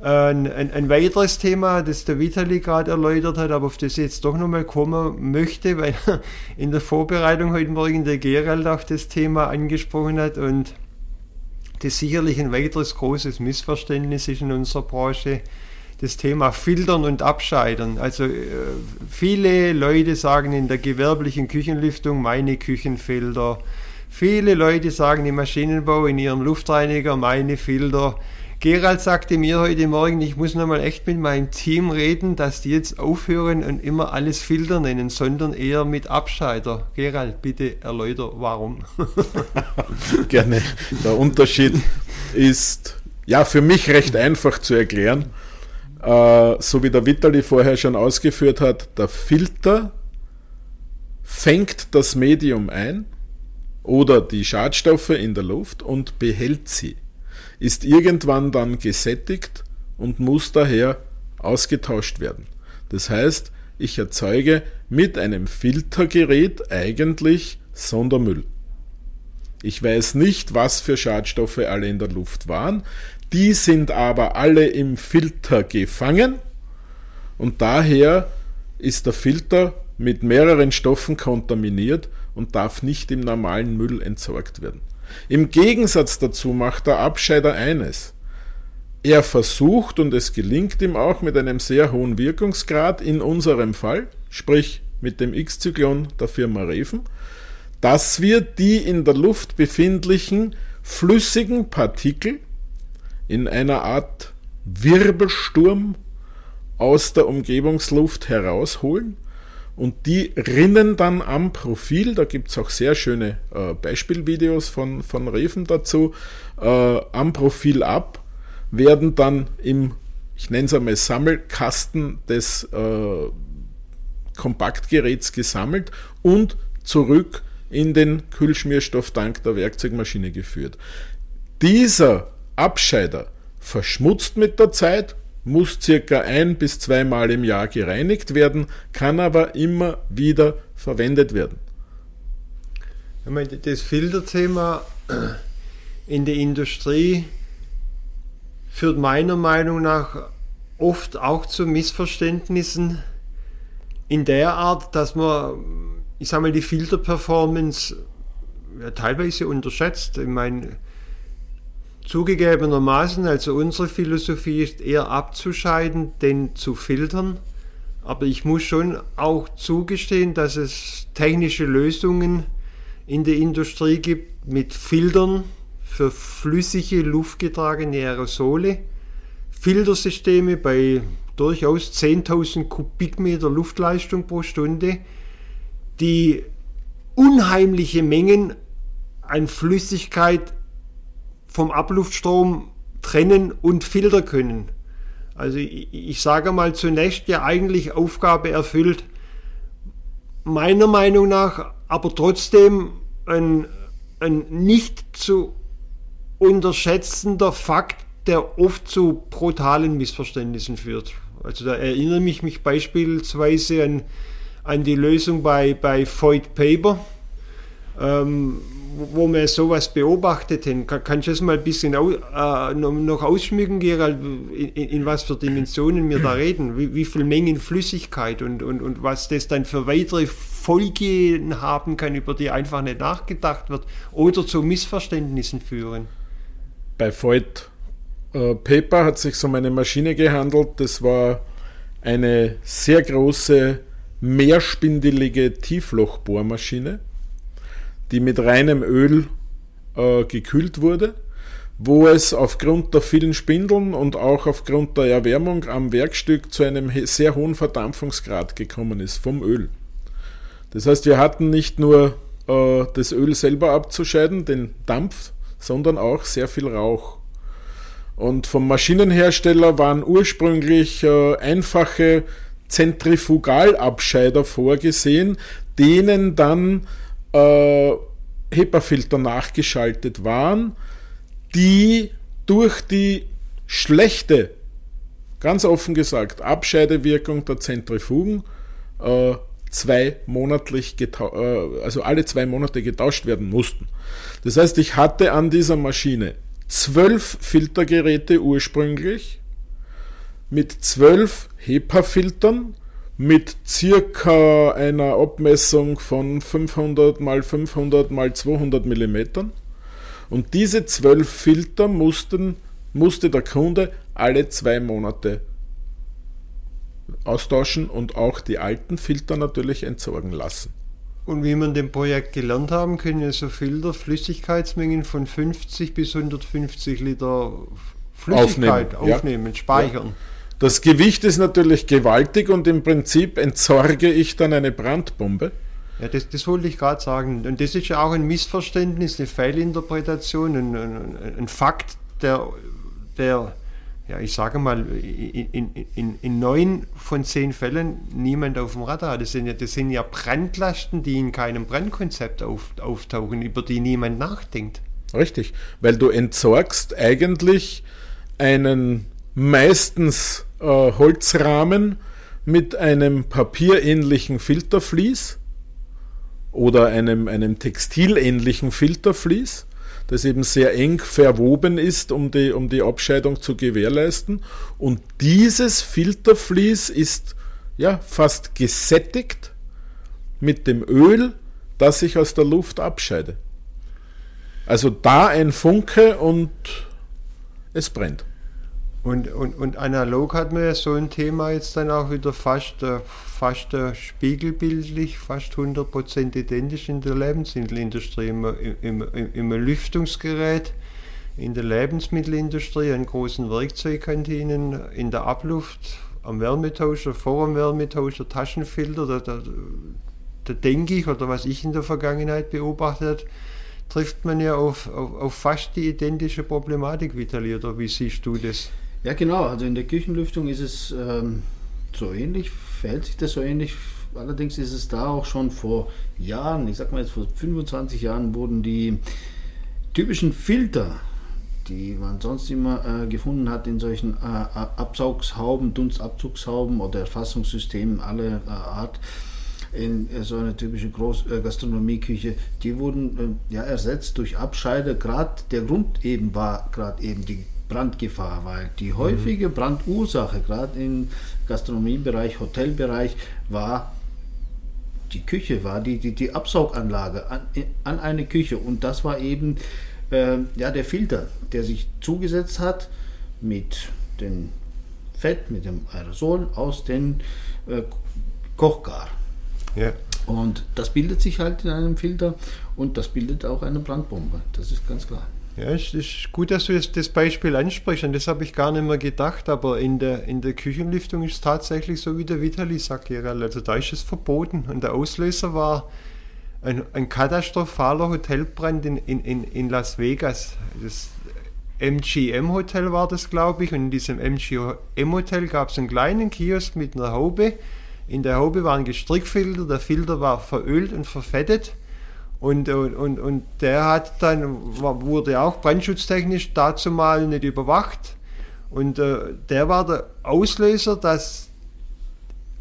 Ein, ein, ein, weiteres Thema, das der Vitali gerade erläutert hat, aber auf das ich jetzt doch nochmal kommen möchte, weil in der Vorbereitung heute Morgen der Gerald auch das Thema angesprochen hat und das sicherlich ein weiteres großes Missverständnis ist in unserer Branche, das Thema Filtern und Abscheidern. Also äh, viele Leute sagen in der gewerblichen Küchenlüftung meine Küchenfilter. Viele Leute sagen im Maschinenbau in ihrem Luftreiniger meine Filter. Gerald sagte mir heute Morgen, ich muss nochmal echt mit meinem Team reden, dass die jetzt aufhören und immer alles Filter nennen, sondern eher mit Abscheider. Gerald, bitte erläuter, warum. Gerne. Der Unterschied ist ja für mich recht einfach zu erklären. Äh, so wie der Vitali vorher schon ausgeführt hat, der Filter fängt das Medium ein oder die Schadstoffe in der Luft und behält sie ist irgendwann dann gesättigt und muss daher ausgetauscht werden. Das heißt, ich erzeuge mit einem Filtergerät eigentlich Sondermüll. Ich weiß nicht, was für Schadstoffe alle in der Luft waren. Die sind aber alle im Filter gefangen und daher ist der Filter mit mehreren Stoffen kontaminiert und darf nicht im normalen Müll entsorgt werden. Im Gegensatz dazu macht der Abscheider eines. Er versucht, und es gelingt ihm auch mit einem sehr hohen Wirkungsgrad in unserem Fall, sprich mit dem X-Zyklon der Firma Reven, dass wir die in der Luft befindlichen flüssigen Partikel in einer Art Wirbelsturm aus der Umgebungsluft herausholen und die rinnen dann am Profil, da gibt es auch sehr schöne äh, Beispielvideos von, von Reven dazu, äh, am Profil ab, werden dann im, ich nenne es einmal, Sammelkasten des äh, Kompaktgeräts gesammelt und zurück in den Kühlschmierstofftank der Werkzeugmaschine geführt. Dieser Abscheider verschmutzt mit der Zeit, muss circa ein bis zweimal im Jahr gereinigt werden, kann aber immer wieder verwendet werden. Das Filterthema in der Industrie führt meiner Meinung nach oft auch zu Missverständnissen in der Art, dass man, ich sage mal, die Filterperformance ja, teilweise unterschätzt. Ich meine, Zugegebenermaßen, also unsere Philosophie ist eher abzuscheiden, denn zu filtern. Aber ich muss schon auch zugestehen, dass es technische Lösungen in der Industrie gibt mit Filtern für flüssige, luftgetragene Aerosole. Filtersysteme bei durchaus 10.000 Kubikmeter Luftleistung pro Stunde, die unheimliche Mengen an Flüssigkeit vom Abluftstrom trennen und filtern können. Also ich, ich sage mal zunächst ja eigentlich Aufgabe erfüllt, meiner Meinung nach aber trotzdem ein, ein nicht zu unterschätzender Fakt, der oft zu brutalen Missverständnissen führt. Also da erinnere ich mich beispielsweise an, an die Lösung bei, bei Void Paper, ähm, wo wir sowas beobachtet haben. Kann, kannst du das mal ein bisschen au, äh, noch ausschmücken, Gerald, in, in, was für Dimensionen wir da reden? Wie, wie viel Mengen Flüssigkeit und, und, und was das dann für weitere Folgen haben kann, über die einfach nicht nachgedacht wird oder zu Missverständnissen führen? Bei Void äh, Paper hat sich um eine Maschine gehandelt, das war eine sehr große mehrspindelige Tieflochbohrmaschine die mit reinem Öl äh, gekühlt wurde, wo es aufgrund der vielen Spindeln und auch aufgrund der Erwärmung am Werkstück zu einem sehr hohen Verdampfungsgrad gekommen ist vom Öl. Das heißt, wir hatten nicht nur äh, das Öl selber abzuscheiden, den Dampf, sondern auch sehr viel Rauch. Und vom Maschinenhersteller waren ursprünglich äh, einfache Zentrifugalabscheider vorgesehen, denen dann äh, HEPA-Filter nachgeschaltet waren, die durch die schlechte, ganz offen gesagt, Abscheidewirkung der Zentrifugen äh, zwei monatlich äh, also alle zwei Monate getauscht werden mussten. Das heißt, ich hatte an dieser Maschine zwölf Filtergeräte ursprünglich mit zwölf HEPA-Filtern mit circa einer Abmessung von 500 mal 500 mal 200 mm. Und diese zwölf Filter mussten, musste der Kunde alle zwei Monate austauschen und auch die alten Filter natürlich entsorgen lassen. Und wie wir in dem Projekt gelernt haben, können so Filter Flüssigkeitsmengen von 50 bis 150 Liter Flüssigkeit aufnehmen, aufnehmen ja. speichern. Ja. Das Gewicht ist natürlich gewaltig und im Prinzip entsorge ich dann eine Brandbombe. Ja, das, das wollte ich gerade sagen. Und das ist ja auch ein Missverständnis, eine Fehlinterpretation, ein, ein, ein Fakt, der, der, ja, ich sage mal, in, in, in neun von zehn Fällen niemand auf dem Radar hat. Das sind ja, das sind ja Brandlasten, die in keinem Brandkonzept auf, auftauchen, über die niemand nachdenkt. Richtig, weil du entsorgst eigentlich einen meistens äh, Holzrahmen mit einem papierähnlichen Filtervlies oder einem, einem textilähnlichen Filtervlies, das eben sehr eng verwoben ist, um die, um die Abscheidung zu gewährleisten. Und dieses Filtervlies ist ja fast gesättigt mit dem Öl, das ich aus der Luft abscheide. Also da ein Funke und es brennt. Und, und, und analog hat man ja so ein Thema jetzt dann auch wieder fast, äh, fast äh, spiegelbildlich, fast 100% identisch in der Lebensmittelindustrie. Im, im, im, Im Lüftungsgerät, in der Lebensmittelindustrie, an großen Werkzeugkantinen, in der Abluft, am Wärmetauscher, vor dem Wärmetauscher, Taschenfilter, da, da, da denke ich, oder was ich in der Vergangenheit beobachtet habe, trifft man ja auf, auf, auf fast die identische Problematik, Vitali, oder wie siehst du das? Ja, genau. Also in der Küchenlüftung ist es ähm, so ähnlich, verhält sich das so ähnlich. Allerdings ist es da auch schon vor Jahren, ich sag mal jetzt vor 25 Jahren, wurden die typischen Filter, die man sonst immer äh, gefunden hat in solchen äh, Absaugshauben, Dunstabzugshauben oder Erfassungssystemen aller äh, Art, in äh, so einer typischen Großgastronomieküche, die wurden äh, ja ersetzt durch Abscheider. Gerade der Grund eben war gerade eben die Brandgefahr, weil die mhm. häufige Brandursache, gerade im Gastronomiebereich, Hotelbereich, war die Küche, war die, die, die Absauganlage an, an eine Küche. Und das war eben äh, ja, der Filter, der sich zugesetzt hat mit dem Fett, mit dem Aerosol aus dem äh, Kochgar. Ja. Und das bildet sich halt in einem Filter und das bildet auch eine Brandbombe. Das ist ganz klar. Ja, es ist gut, dass du das Beispiel ansprichst, und das habe ich gar nicht mehr gedacht, aber in der, in der Küchenlüftung ist es tatsächlich so, wie der Vitali sagt, also da ist es verboten. Und der Auslöser war ein, ein katastrophaler Hotelbrand in, in, in Las Vegas. Das MGM Hotel war das, glaube ich, und in diesem MGM Hotel gab es einen kleinen Kiosk mit einer Haube. In der Haube war ein Gestrickfilter, der Filter war verölt und verfettet und, und, und der hat dann, wurde auch brandschutztechnisch dazu mal nicht überwacht. Und äh, der war der Auslöser, dass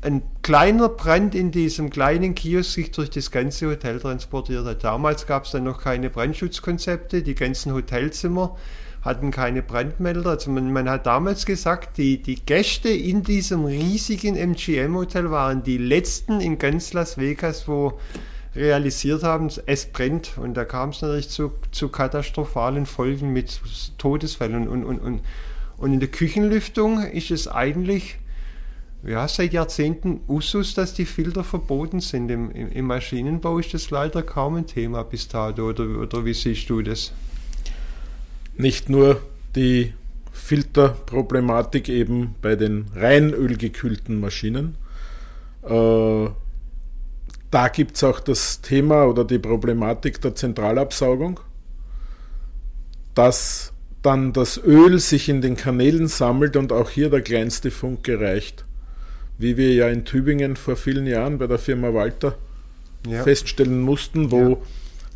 ein kleiner Brand in diesem kleinen Kiosk sich durch das ganze Hotel transportiert hat. Damals gab es dann noch keine Brandschutzkonzepte, die ganzen Hotelzimmer hatten keine Brandmelder. Also man, man hat damals gesagt, die, die Gäste in diesem riesigen MGM-Hotel waren die letzten in ganz Las Vegas, wo realisiert haben, es brennt. Und da kam es natürlich zu, zu katastrophalen Folgen mit Todesfällen. Und, und, und, und in der Küchenlüftung ist es eigentlich ja, seit Jahrzehnten Usus, dass die Filter verboten sind. Im, im, Im, Maschinenbau ist das leider kaum ein Thema bis dato. Oder, oder wie siehst du das? Nicht nur die Filterproblematik eben bei den rein ölgekühlten Maschinen. Äh, da gibt es auch das Thema oder die Problematik der Zentralabsaugung, dass dann das Öl sich in den Kanälen sammelt und auch hier der kleinste Funke reicht. Wie wir ja in Tübingen vor vielen Jahren bei der Firma Walter ja. feststellen mussten, wo ja.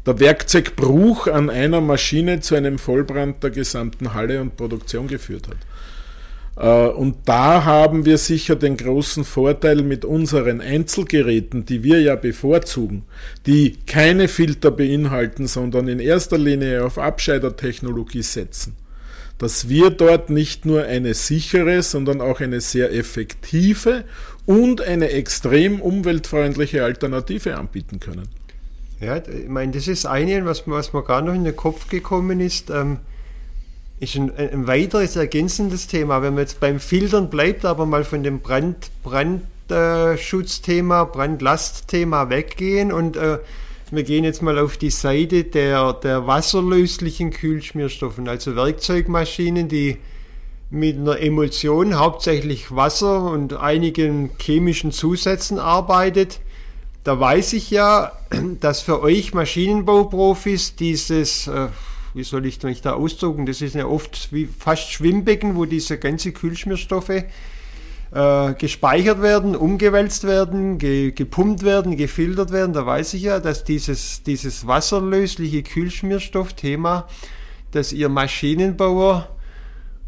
der Werkzeugbruch an einer Maschine zu einem Vollbrand der gesamten Halle und Produktion geführt hat. Äh, und da haben wir sicher den großen Vorteil mit unseren Einzelgeräten, die wir ja bevorzugen, die keine Filter beinhalten, sondern in erster Linie auf Abscheidertechnologie setzen, dass wir dort nicht nur eine sichere, sondern auch eine sehr effektive und eine extrem umweltfreundliche Alternative anbieten können. Ja, ich meine, das ist eine, was, was mir gerade noch in den Kopf gekommen ist. Ähm, ist ein, ein weiteres ergänzendes Thema. Wenn man jetzt beim Filtern bleibt, aber mal von dem Brand, Brandschutzthema, Brandlastthema weggehen und äh, wir gehen jetzt mal auf die Seite der, der wasserlöslichen Kühlschmierstoffen, also Werkzeugmaschinen, die mit einer Emulsion, hauptsächlich Wasser und einigen chemischen Zusätzen arbeitet. Da weiß ich ja, dass für euch Maschinenbauprofis dieses äh, wie soll ich mich da ausdrücken? Das ist ja oft wie fast Schwimmbecken, wo diese ganzen Kühlschmierstoffe äh, gespeichert werden, umgewälzt werden, ge gepumpt werden, gefiltert werden. Da weiß ich ja, dass dieses, dieses wasserlösliche Kühlschmierstoffthema, dass ihr Maschinenbauer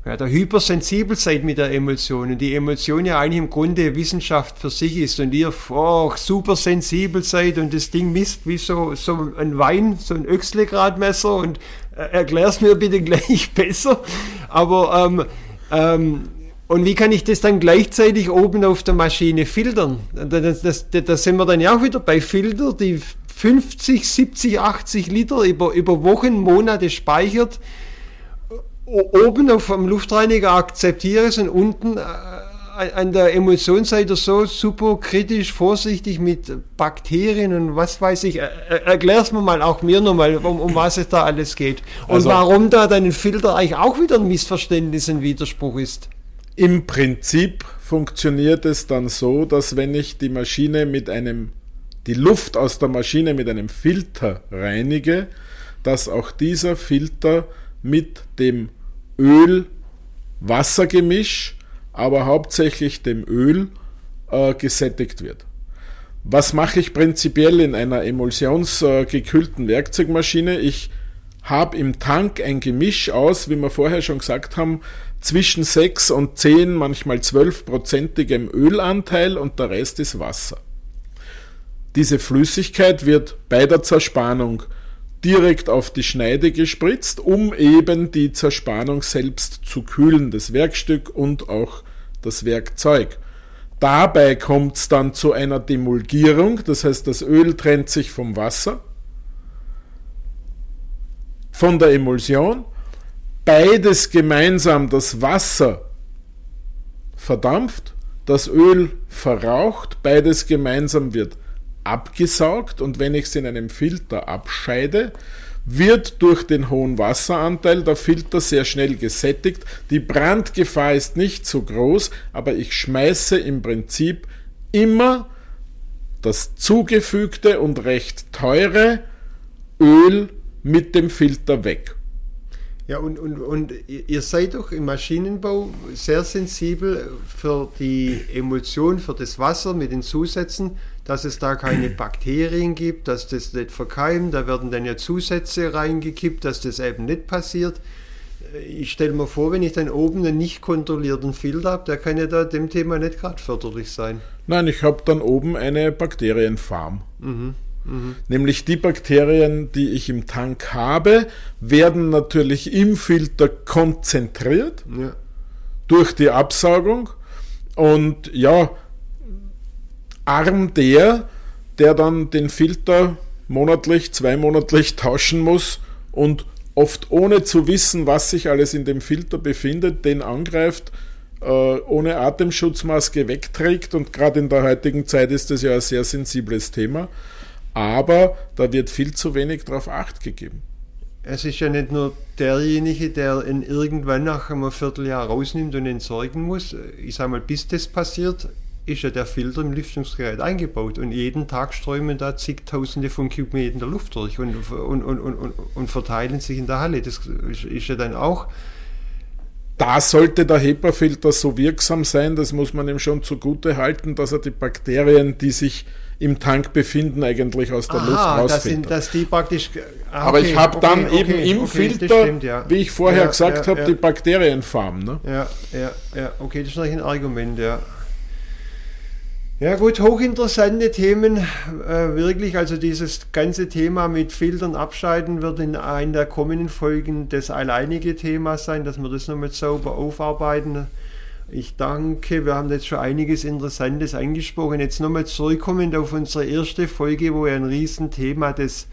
ja, da hypersensibel seid mit der Emotion und die Emotion ja eigentlich im Grunde Wissenschaft für sich ist und ihr oh, super sensibel seid und das Ding misst wie so, so ein Wein, so ein Öxle-Gradmesser und äh, erklär's mir bitte gleich besser. Aber ähm, ähm, und wie kann ich das dann gleichzeitig oben auf der Maschine filtern? Da, sind wir dann ja auch wieder bei Filter, die 50, 70, 80 Liter über, über Wochen, Monate speichert oben auf dem Luftreiniger akzeptiere es und unten äh, an der Emotionsseite so super kritisch, vorsichtig mit Bakterien und was weiß ich. Erklär es mir mal, auch mir nochmal, um, um was es da alles geht. Und also, warum da dein Filter eigentlich auch wieder ein Missverständnis, ein Widerspruch ist. Im Prinzip funktioniert es dann so, dass wenn ich die Maschine mit einem, die Luft aus der Maschine mit einem Filter reinige, dass auch dieser Filter mit dem Öl-Wasser-Gemisch, aber hauptsächlich dem Öl äh, gesättigt wird. Was mache ich prinzipiell in einer emulsionsgekühlten Werkzeugmaschine? Ich habe im Tank ein Gemisch aus, wie wir vorher schon gesagt haben, zwischen 6 und 10, manchmal 12-prozentigem Ölanteil und der Rest ist Wasser. Diese Flüssigkeit wird bei der Zerspannung direkt auf die Schneide gespritzt, um eben die Zerspannung selbst zu kühlen, das Werkstück und auch das Werkzeug. Dabei kommt es dann zu einer Demulgierung, das heißt das Öl trennt sich vom Wasser, von der Emulsion. Beides gemeinsam, das Wasser verdampft, das Öl verraucht, beides gemeinsam wird abgesaugt und wenn ich es in einem Filter abscheide, wird durch den hohen Wasseranteil der Filter sehr schnell gesättigt. Die Brandgefahr ist nicht so groß, aber ich schmeiße im Prinzip immer das zugefügte und recht teure Öl mit dem Filter weg. Ja, und, und, und ihr seid doch im Maschinenbau sehr sensibel für die Emulsion, für das Wasser mit den Zusätzen dass es da keine Bakterien gibt, dass das nicht verkeimt, da werden dann ja Zusätze reingekippt, dass das eben nicht passiert. Ich stelle mir vor, wenn ich dann oben einen nicht kontrollierten Filter habe, der kann ja da dem Thema nicht gerade förderlich sein. Nein, ich habe dann oben eine Bakterienfarm. Mhm. Mhm. Nämlich die Bakterien, die ich im Tank habe, werden natürlich im Filter konzentriert ja. durch die Absaugung. Und ja, arm der, der dann den Filter monatlich, zweimonatlich tauschen muss und oft ohne zu wissen, was sich alles in dem Filter befindet, den angreift, äh, ohne Atemschutzmaske wegträgt und gerade in der heutigen Zeit ist das ja ein sehr sensibles Thema. Aber da wird viel zu wenig darauf Acht gegeben. Es ist ja nicht nur derjenige, der ihn irgendwann nach einem Vierteljahr rausnimmt und entsorgen muss. Ich sage mal, bis das passiert, ist ja der Filter im Lüftungsgerät eingebaut und jeden Tag strömen da zigtausende von Kubikmetern Luft durch und, und, und, und, und verteilen sich in der Halle. Das ist, ja dann auch da sollte der HEPA-Filter so wirksam sein, das muss man ihm schon zugute halten, dass er die Bakterien, die sich im Tank befinden, eigentlich aus der Aha, Luft rausfiltert. Das dass die praktisch. Ah, Aber ich habe okay, dann okay, eben im Filter, stimmt, ja. wie ich vorher ja, gesagt ja, habe, die Bakterienfarm. Ne? Ja, ja, ja, okay, das ist natürlich ein Argument, ja. Ja gut, hochinteressante Themen, äh, wirklich. Also dieses ganze Thema mit Filtern abscheiden wird in einer der kommenden Folgen das alleinige Thema sein, dass wir das nochmal sauber aufarbeiten. Ich danke, wir haben jetzt schon einiges Interessantes angesprochen. Jetzt nochmal zurückkommend auf unsere erste Folge, wo ja ein Riesenthema das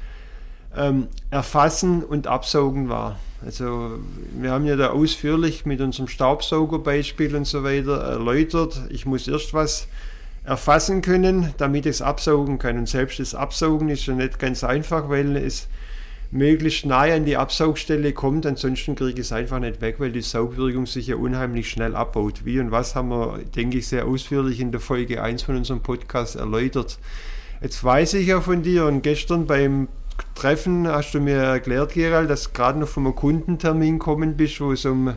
ähm, Erfassen und Absaugen war. Also wir haben ja da ausführlich mit unserem Staubsaugerbeispiel und so weiter erläutert. Ich muss erst was erfassen können, damit es absaugen kann. Und selbst das Absaugen ist ja nicht ganz einfach, weil es möglichst nahe an die Absaugstelle kommt, ansonsten kriege ich es einfach nicht weg, weil die Saugwirkung sich ja unheimlich schnell abbaut. Wie und was haben wir, denke ich, sehr ausführlich in der Folge 1 von unserem Podcast erläutert. Jetzt weiß ich ja von dir und gestern beim Treffen hast du mir erklärt, Gerald, dass du gerade noch vom Kundentermin kommen bist, wo es um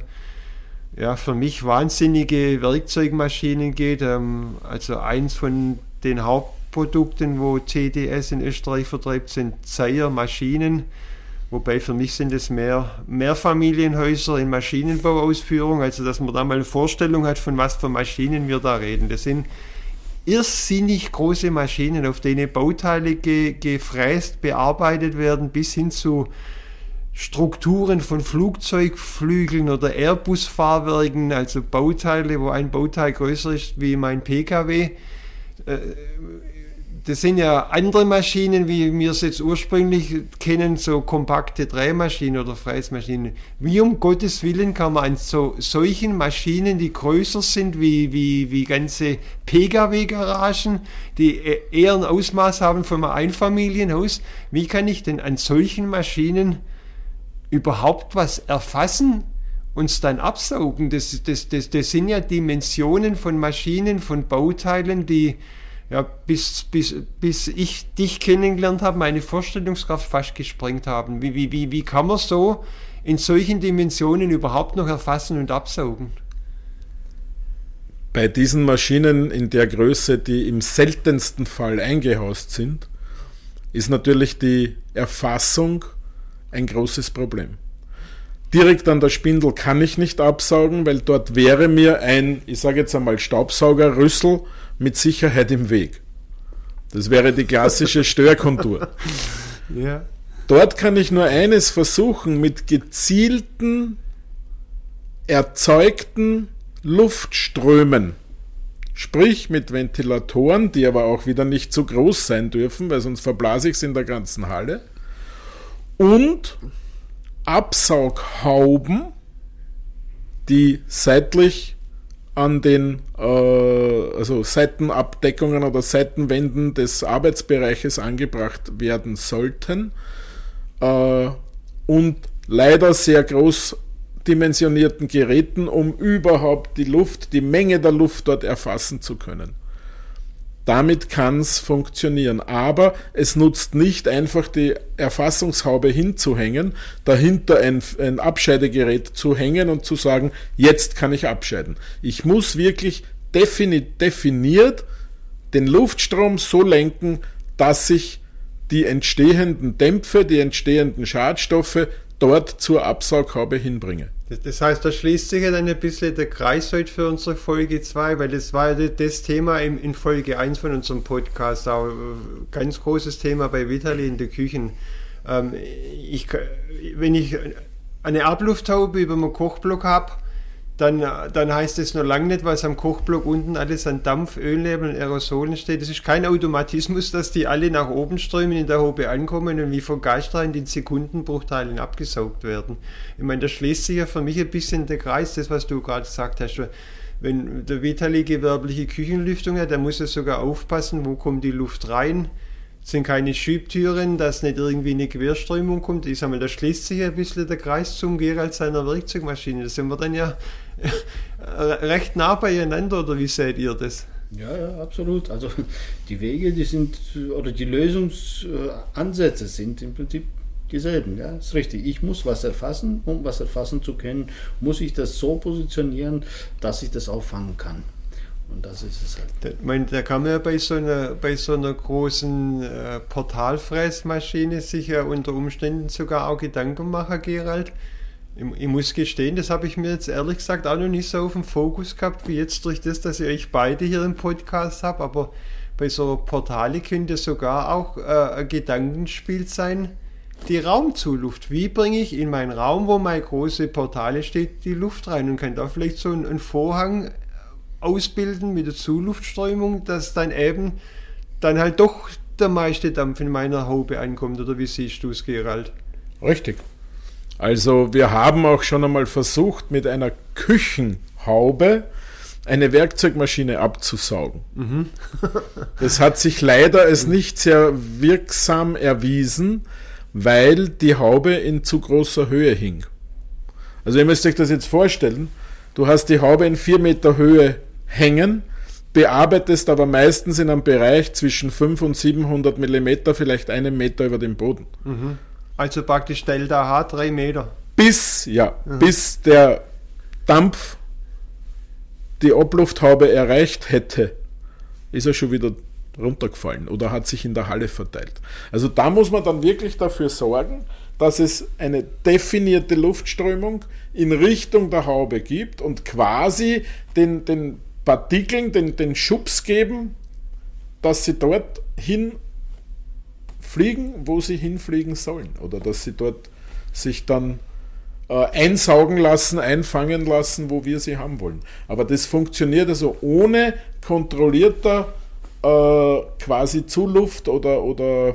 ja, für mich wahnsinnige Werkzeugmaschinen geht. Ähm, also eins von den Hauptprodukten, wo CDS in Österreich vertreibt, sind Zeier Maschinen, Wobei für mich sind es mehr Mehrfamilienhäuser in Maschinenbauausführung, also dass man da mal eine Vorstellung hat, von was für Maschinen wir da reden. Das sind irrsinnig große Maschinen, auf denen Bauteile ge gefräst, bearbeitet werden, bis hin zu Strukturen von Flugzeugflügeln oder Airbus-Fahrwerken, also Bauteile, wo ein Bauteil größer ist wie mein Pkw. Äh, das sind ja andere Maschinen, wie wir es jetzt ursprünglich kennen, so kompakte Drehmaschinen oder Fräsmaschinen. Wie um Gottes Willen kann man an so, solchen Maschinen, die größer sind wie, wie, wie ganze Pkw-Garagen, die e-, eher ein Ausmaß haben von einem Einfamilienhaus, wie kann ich denn an solchen Maschinen überhaupt was erfassen, uns dann absaugen? Das, das, das, das sind ja Dimensionen von Maschinen, von Bauteilen, die ja, bis, bis, bis ich dich kennengelernt habe, meine Vorstellungskraft fast gesprengt haben. Wie, wie, wie, wie kann man so in solchen Dimensionen überhaupt noch erfassen und absaugen? Bei diesen Maschinen in der Größe, die im seltensten Fall eingehaust sind, ist natürlich die Erfassung ein großes Problem. Direkt an der Spindel kann ich nicht absaugen, weil dort wäre mir ein, ich sage jetzt einmal Staubsaugerrüssel mit Sicherheit im Weg. Das wäre die klassische Störkontur. ja. Dort kann ich nur eines versuchen, mit gezielten, erzeugten Luftströmen, sprich mit Ventilatoren, die aber auch wieder nicht zu groß sein dürfen, weil sonst verblase ich es in der ganzen Halle, und Absaughauben, die seitlich an den äh, also Seitenabdeckungen oder Seitenwänden des Arbeitsbereiches angebracht werden sollten äh, und leider sehr groß dimensionierten Geräten, um überhaupt die Luft, die Menge der Luft dort erfassen zu können. Damit kann es funktionieren. Aber es nutzt nicht einfach die Erfassungshaube hinzuhängen, dahinter ein, ein Abscheidegerät zu hängen und zu sagen, jetzt kann ich abscheiden. Ich muss wirklich defini definiert den Luftstrom so lenken, dass ich die entstehenden Dämpfe, die entstehenden Schadstoffe dort zur Absaughaube hinbringe. Das heißt, da schließt sich ja dann ein bisschen der Kreis heute für unsere Folge 2, weil das war ja das Thema in Folge 1 von unserem Podcast, auch ein ganz großes Thema bei Vitali in der Küchen. Ähm, ich, wenn ich eine Ablufthaube über meinem Kochblock habe, dann, dann heißt es noch lange nicht, was am Kochblock unten alles an Dampf, Ölnebel und Aerosolen steht. Es ist kein Automatismus, dass die alle nach oben strömen, in der Haube ankommen und wie von Geistrein in Sekundenbruchteilen abgesaugt werden. Ich meine, da schließt sich ja für mich ein bisschen der Kreis, das, was du gerade gesagt hast. Wenn der Vitali gewerbliche Küchenlüftung hat, dann muss er sogar aufpassen, wo kommt die Luft rein sind keine Schiebtüren, dass nicht irgendwie eine Querströmung kommt. Ich sage mal, da schließt sich ein bisschen der Kreis zum Gerald seiner Werkzeugmaschine. Da sind wir dann ja recht nah beieinander, oder wie seht ihr das? Ja, ja, absolut. Also die Wege, die sind, oder die Lösungsansätze sind im Prinzip dieselben. Ja, ist richtig. Ich muss was erfassen, um was erfassen zu können, muss ich das so positionieren, dass ich das auffangen kann. Und das ist es halt. Ich meine, da kann man ja bei so einer, bei so einer großen äh, Portalfräsmaschine sich ja unter Umständen sogar auch Gedanken machen, Gerald. Ich, ich, muss gestehen, das habe ich mir jetzt ehrlich gesagt auch noch nicht so auf dem Fokus gehabt, wie jetzt durch das, dass ich euch beide hier im Podcast habe. Aber bei so Portale könnte sogar auch äh, ein Gedankenspiel sein, die Raumzuluft. Wie bringe ich in meinen Raum, wo meine große Portale steht, die Luft rein und kann da vielleicht so einen, einen Vorhang ausbilden mit der Zuluftströmung, dass dann eben dann halt doch der meiste Dampf in meiner Haube ankommt. Oder wie siehst du es, Gerald? Richtig. Also wir haben auch schon einmal versucht, mit einer Küchenhaube eine Werkzeugmaschine abzusaugen. Mhm. das hat sich leider als nicht sehr wirksam erwiesen, weil die Haube in zu großer Höhe hing. Also ihr müsst euch das jetzt vorstellen, du hast die Haube in vier Meter Höhe hängen, bearbeitest aber meistens in einem Bereich zwischen 500 und 700 Millimeter, vielleicht einen Meter über dem Boden. Mhm. Also praktisch Delta H, drei Meter. Bis, ja, mhm. bis der Dampf die Ablufthaube erreicht hätte, ist er schon wieder runtergefallen oder hat sich in der Halle verteilt. Also da muss man dann wirklich dafür sorgen, dass es eine definierte Luftströmung in Richtung der Haube gibt und quasi den, den Partikeln den, den Schubs geben, dass sie dort hin fliegen, wo sie hinfliegen sollen. Oder dass sie dort sich dann äh, einsaugen lassen, einfangen lassen, wo wir sie haben wollen. Aber das funktioniert also ohne kontrollierter äh, quasi Zuluft oder, oder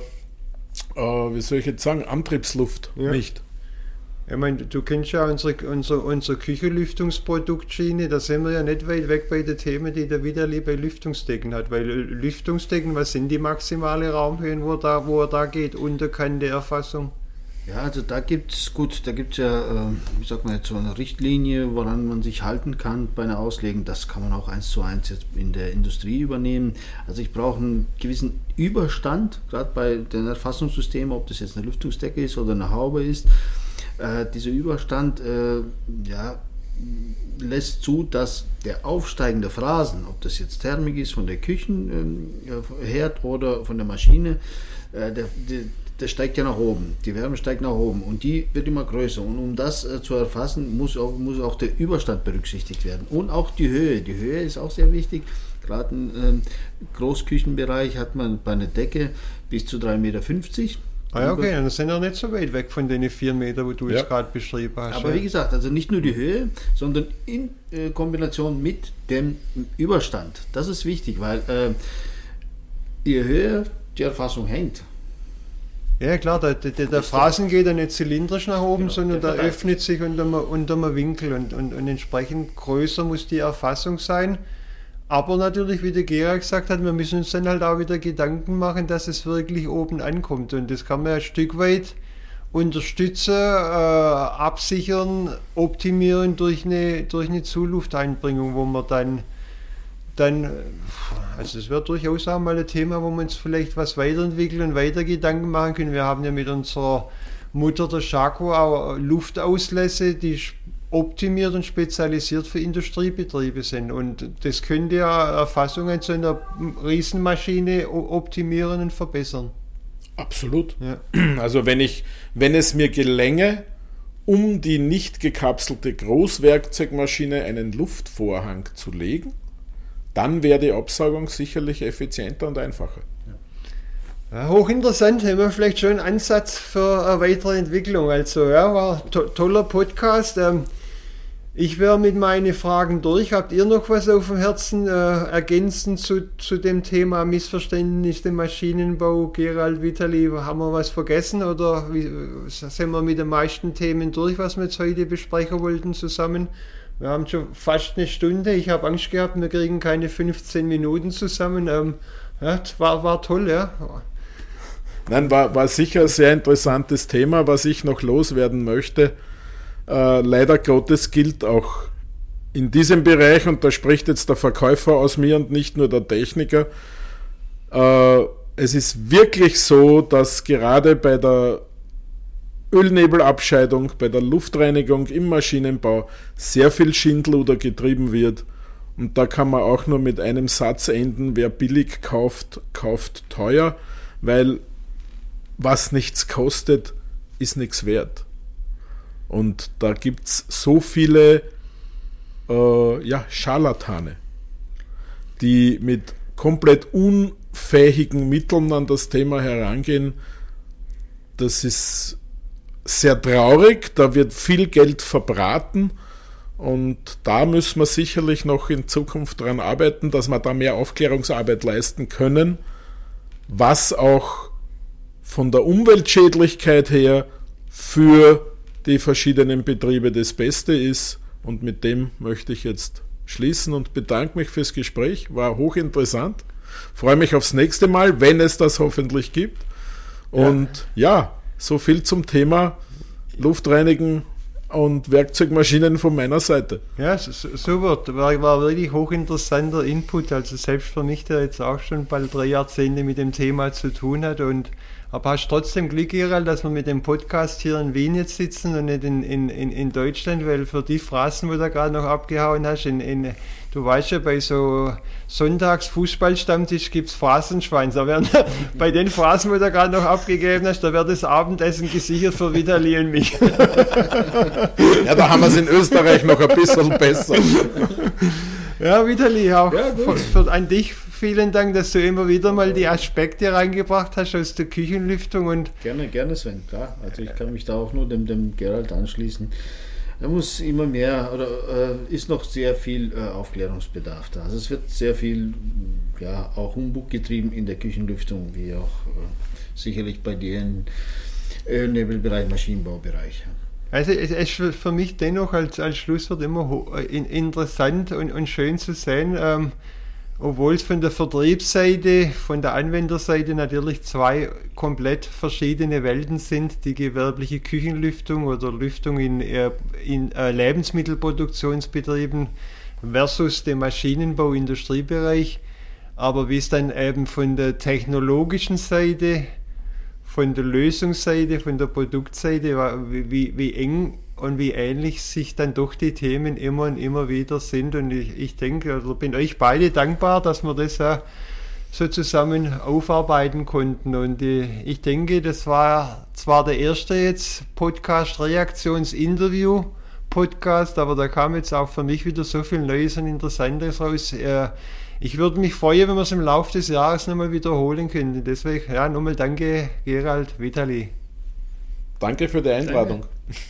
äh, wie soll ich jetzt sagen, Antriebsluft Ja. nicht. Ich meine, du kennst ja unsere, unsere, unsere Küchenlüftungsproduktsschiene, da sind wir ja nicht weit weg bei den Themen, die der Widerli bei Lüftungsdecken hat. Weil Lüftungsdecken, was sind die maximale Raumhöhen, wo, da, wo er da geht, Unterkante Erfassung? Ja, also da gibt es, gut, da gibt es ja, äh, wie sagt man jetzt, so eine Richtlinie, woran man sich halten kann bei einer Auslegung. Das kann man auch eins zu eins jetzt in der Industrie übernehmen. Also ich brauche einen gewissen Überstand, gerade bei den Erfassungssystemen, ob das jetzt eine Lüftungsdecke ist oder eine Haube ist. Äh, dieser Überstand, äh, ja, lässt zu, dass der aufsteigende Phrasen, ob das jetzt Thermik ist von der Küchenherd oder von der Maschine, äh, der, der, der steigt ja nach oben. Die Wärme steigt nach oben und die wird immer größer. Und um das äh, zu erfassen, muss auch, muss auch der Überstand berücksichtigt werden. Und auch die Höhe. Die Höhe ist auch sehr wichtig. Gerade im ähm, Großküchenbereich hat man bei einer Decke bis zu 3,50 Meter. Ah ja, okay, dann sind wir nicht so weit weg von den vier Meter, wo du Ja. es gerade beschrieben hast. Aber ja. wie gesagt, also nicht nur die Höhe, sondern in äh, Kombination mit dem Überstand. Das ist wichtig, weil äh, je höher die Erfassung hängt, Ja, klar, der, der, der Phrasen geht ja nicht zylindrisch nach oben, Genau, sondern der öffnet sich unter einem, unter einem Winkel und, und, und entsprechend größer muss die Erfassung sein. Aber natürlich, wie der Gerard gesagt hat, wir müssen uns dann halt auch wieder Gedanken machen, dass es wirklich oben ankommt. Und das kann man ein Stück weit unterstützen, äh, absichern, optimieren durch eine, durch eine Zulufteinbringung, wo man dann dann, also es wäre durchaus auch mal ein Thema, wo wir uns vielleicht was weiterentwickeln und weiter Gedanken machen können. Wir haben ja mit unserer Mutter, der Schako, auch Luftauslässe, die optimiert und spezialisiert für Industriebetriebe sind. Und das könnte ja Erfassungen zu einer Riesenmaschine optimieren und verbessern. Absolut. Ja. Also wenn ich, wenn es mir gelänge, um die nicht gekapselte Großwerkzeugmaschine einen Luftvorhang zu legen, dann wäre die Absaugung sicherlich effizienter und einfacher. Ja, hochinteressant, haben wir vielleicht schon einen Ansatz für eine weitere Entwicklung. Also, ja, war to toller Podcast. Ähm, ich wäre mit meinen Fragen durch. Habt ihr noch was auf dem Herzen äh, ergänzend zu, zu dem Thema Missverständnis dem Maschinenbau? Gerald, Vitali, haben wir was vergessen oder wie, sind wir mit den meisten Themen durch, was wir jetzt heute besprechen wollten zusammen? Wir haben schon fast eine Stunde. Ich habe Angst gehabt, wir kriegen keine 15 Minuten zusammen. Ähm, ja, war, war toll, ja. Nein, war, war sicher ein sehr interessantes Thema, was ich noch loswerden möchte. Äh, leider Gottes gilt auch in diesem Bereich, und da spricht jetzt der Verkäufer aus mir und nicht nur der Techniker, äh, es ist wirklich so, dass gerade bei der Ölnebelabscheidung, bei der Luftreinigung im Maschinenbau sehr viel Schindluder getrieben wird. Und da kann man auch nur mit einem Satz enden, wer billig kauft, kauft teuer, weil was nichts kostet, ist nichts wert. Und da gibt es so viele äh, ja, Scharlatane, die mit komplett unfähigen Mitteln an das Thema herangehen. Das ist sehr traurig, da wird viel Geld verbraten und da müssen wir sicherlich noch in Zukunft daran arbeiten, dass wir da mehr Aufklärungsarbeit leisten können, was auch von der Umweltschädlichkeit her für die verschiedenen Betriebe das Beste ist. Und mit dem möchte ich jetzt schließen und bedanke mich fürs Gespräch. War hochinteressant. Freue mich aufs nächste Mal, wenn es das hoffentlich gibt. Und ja, so viel zum Thema Luftreinigen und Werkzeugmaschinen von meiner Seite. Ja, super. War, war wirklich hochinteressanter Input. Also selbst für mich, der jetzt auch schon bald drei Jahrzehnte mit dem Thema zu tun hat und Aber hast trotzdem Glück, Gerald, dass wir mit dem Podcast hier in Wien jetzt sitzen und nicht in, in, in, in Deutschland, weil für die Phrasen, wo du gerade noch abgehauen hast, in, in, du weißt ja, bei so Sonntags-Fußballstammtisch gibt es Phrasenschweins. Da werden, bei den Phrasen, wo du gerade noch abgegeben hast, da wird das Abendessen gesichert für Vitali und mich. Ja, da haben wir es in Österreich noch ein bisschen besser. Ja, Vitali, auch ja, für, für, an dich vielen Dank, dass du immer wieder mal die Aspekte reingebracht hast aus der Küchenlüftung. Und gerne, gerne, Sven, klar. Also ich kann mich da auch nur dem, dem Gerald anschließen. Da muss immer mehr oder äh, ist noch sehr viel äh, Aufklärungsbedarf da. Also es wird sehr viel ja, auch Humbug getrieben in der Küchenlüftung, wie auch äh, sicherlich bei dir im äh, Nebelbereich, Maschinenbaubereich. Also es ist für mich dennoch als, als Schlusswort immer äh, interessant und, und schön zu sehen, ähm, obwohl es von der Vertriebsseite, von der Anwenderseite natürlich zwei komplett verschiedene Welten sind, die gewerbliche Küchenlüftung oder Lüftung in, äh, in äh, Lebensmittelproduktionsbetrieben versus dem Maschinenbau, Industriebereich. Aber wie es dann eben von der technologischen Seite, von der Lösungsseite, von der Produktseite, wie, wie eng und wie ähnlich sich dann doch die Themen immer und immer wieder sind. Und ich, ich denke, also bin euch beide dankbar, dass wir das ja so zusammen aufarbeiten konnten. Und äh, ich denke, das war zwar der erste jetzt Podcast-Reaktionsinterview. Podcast, aber da kam jetzt auch für mich wieder so viel Neues und Interessantes raus. Äh, ich würde mich freuen, wenn wir es im Laufe des Jahres nochmal wiederholen könnten. Deswegen, ja, nochmal danke, Gerald Vitali. Danke für die Einladung. Danke.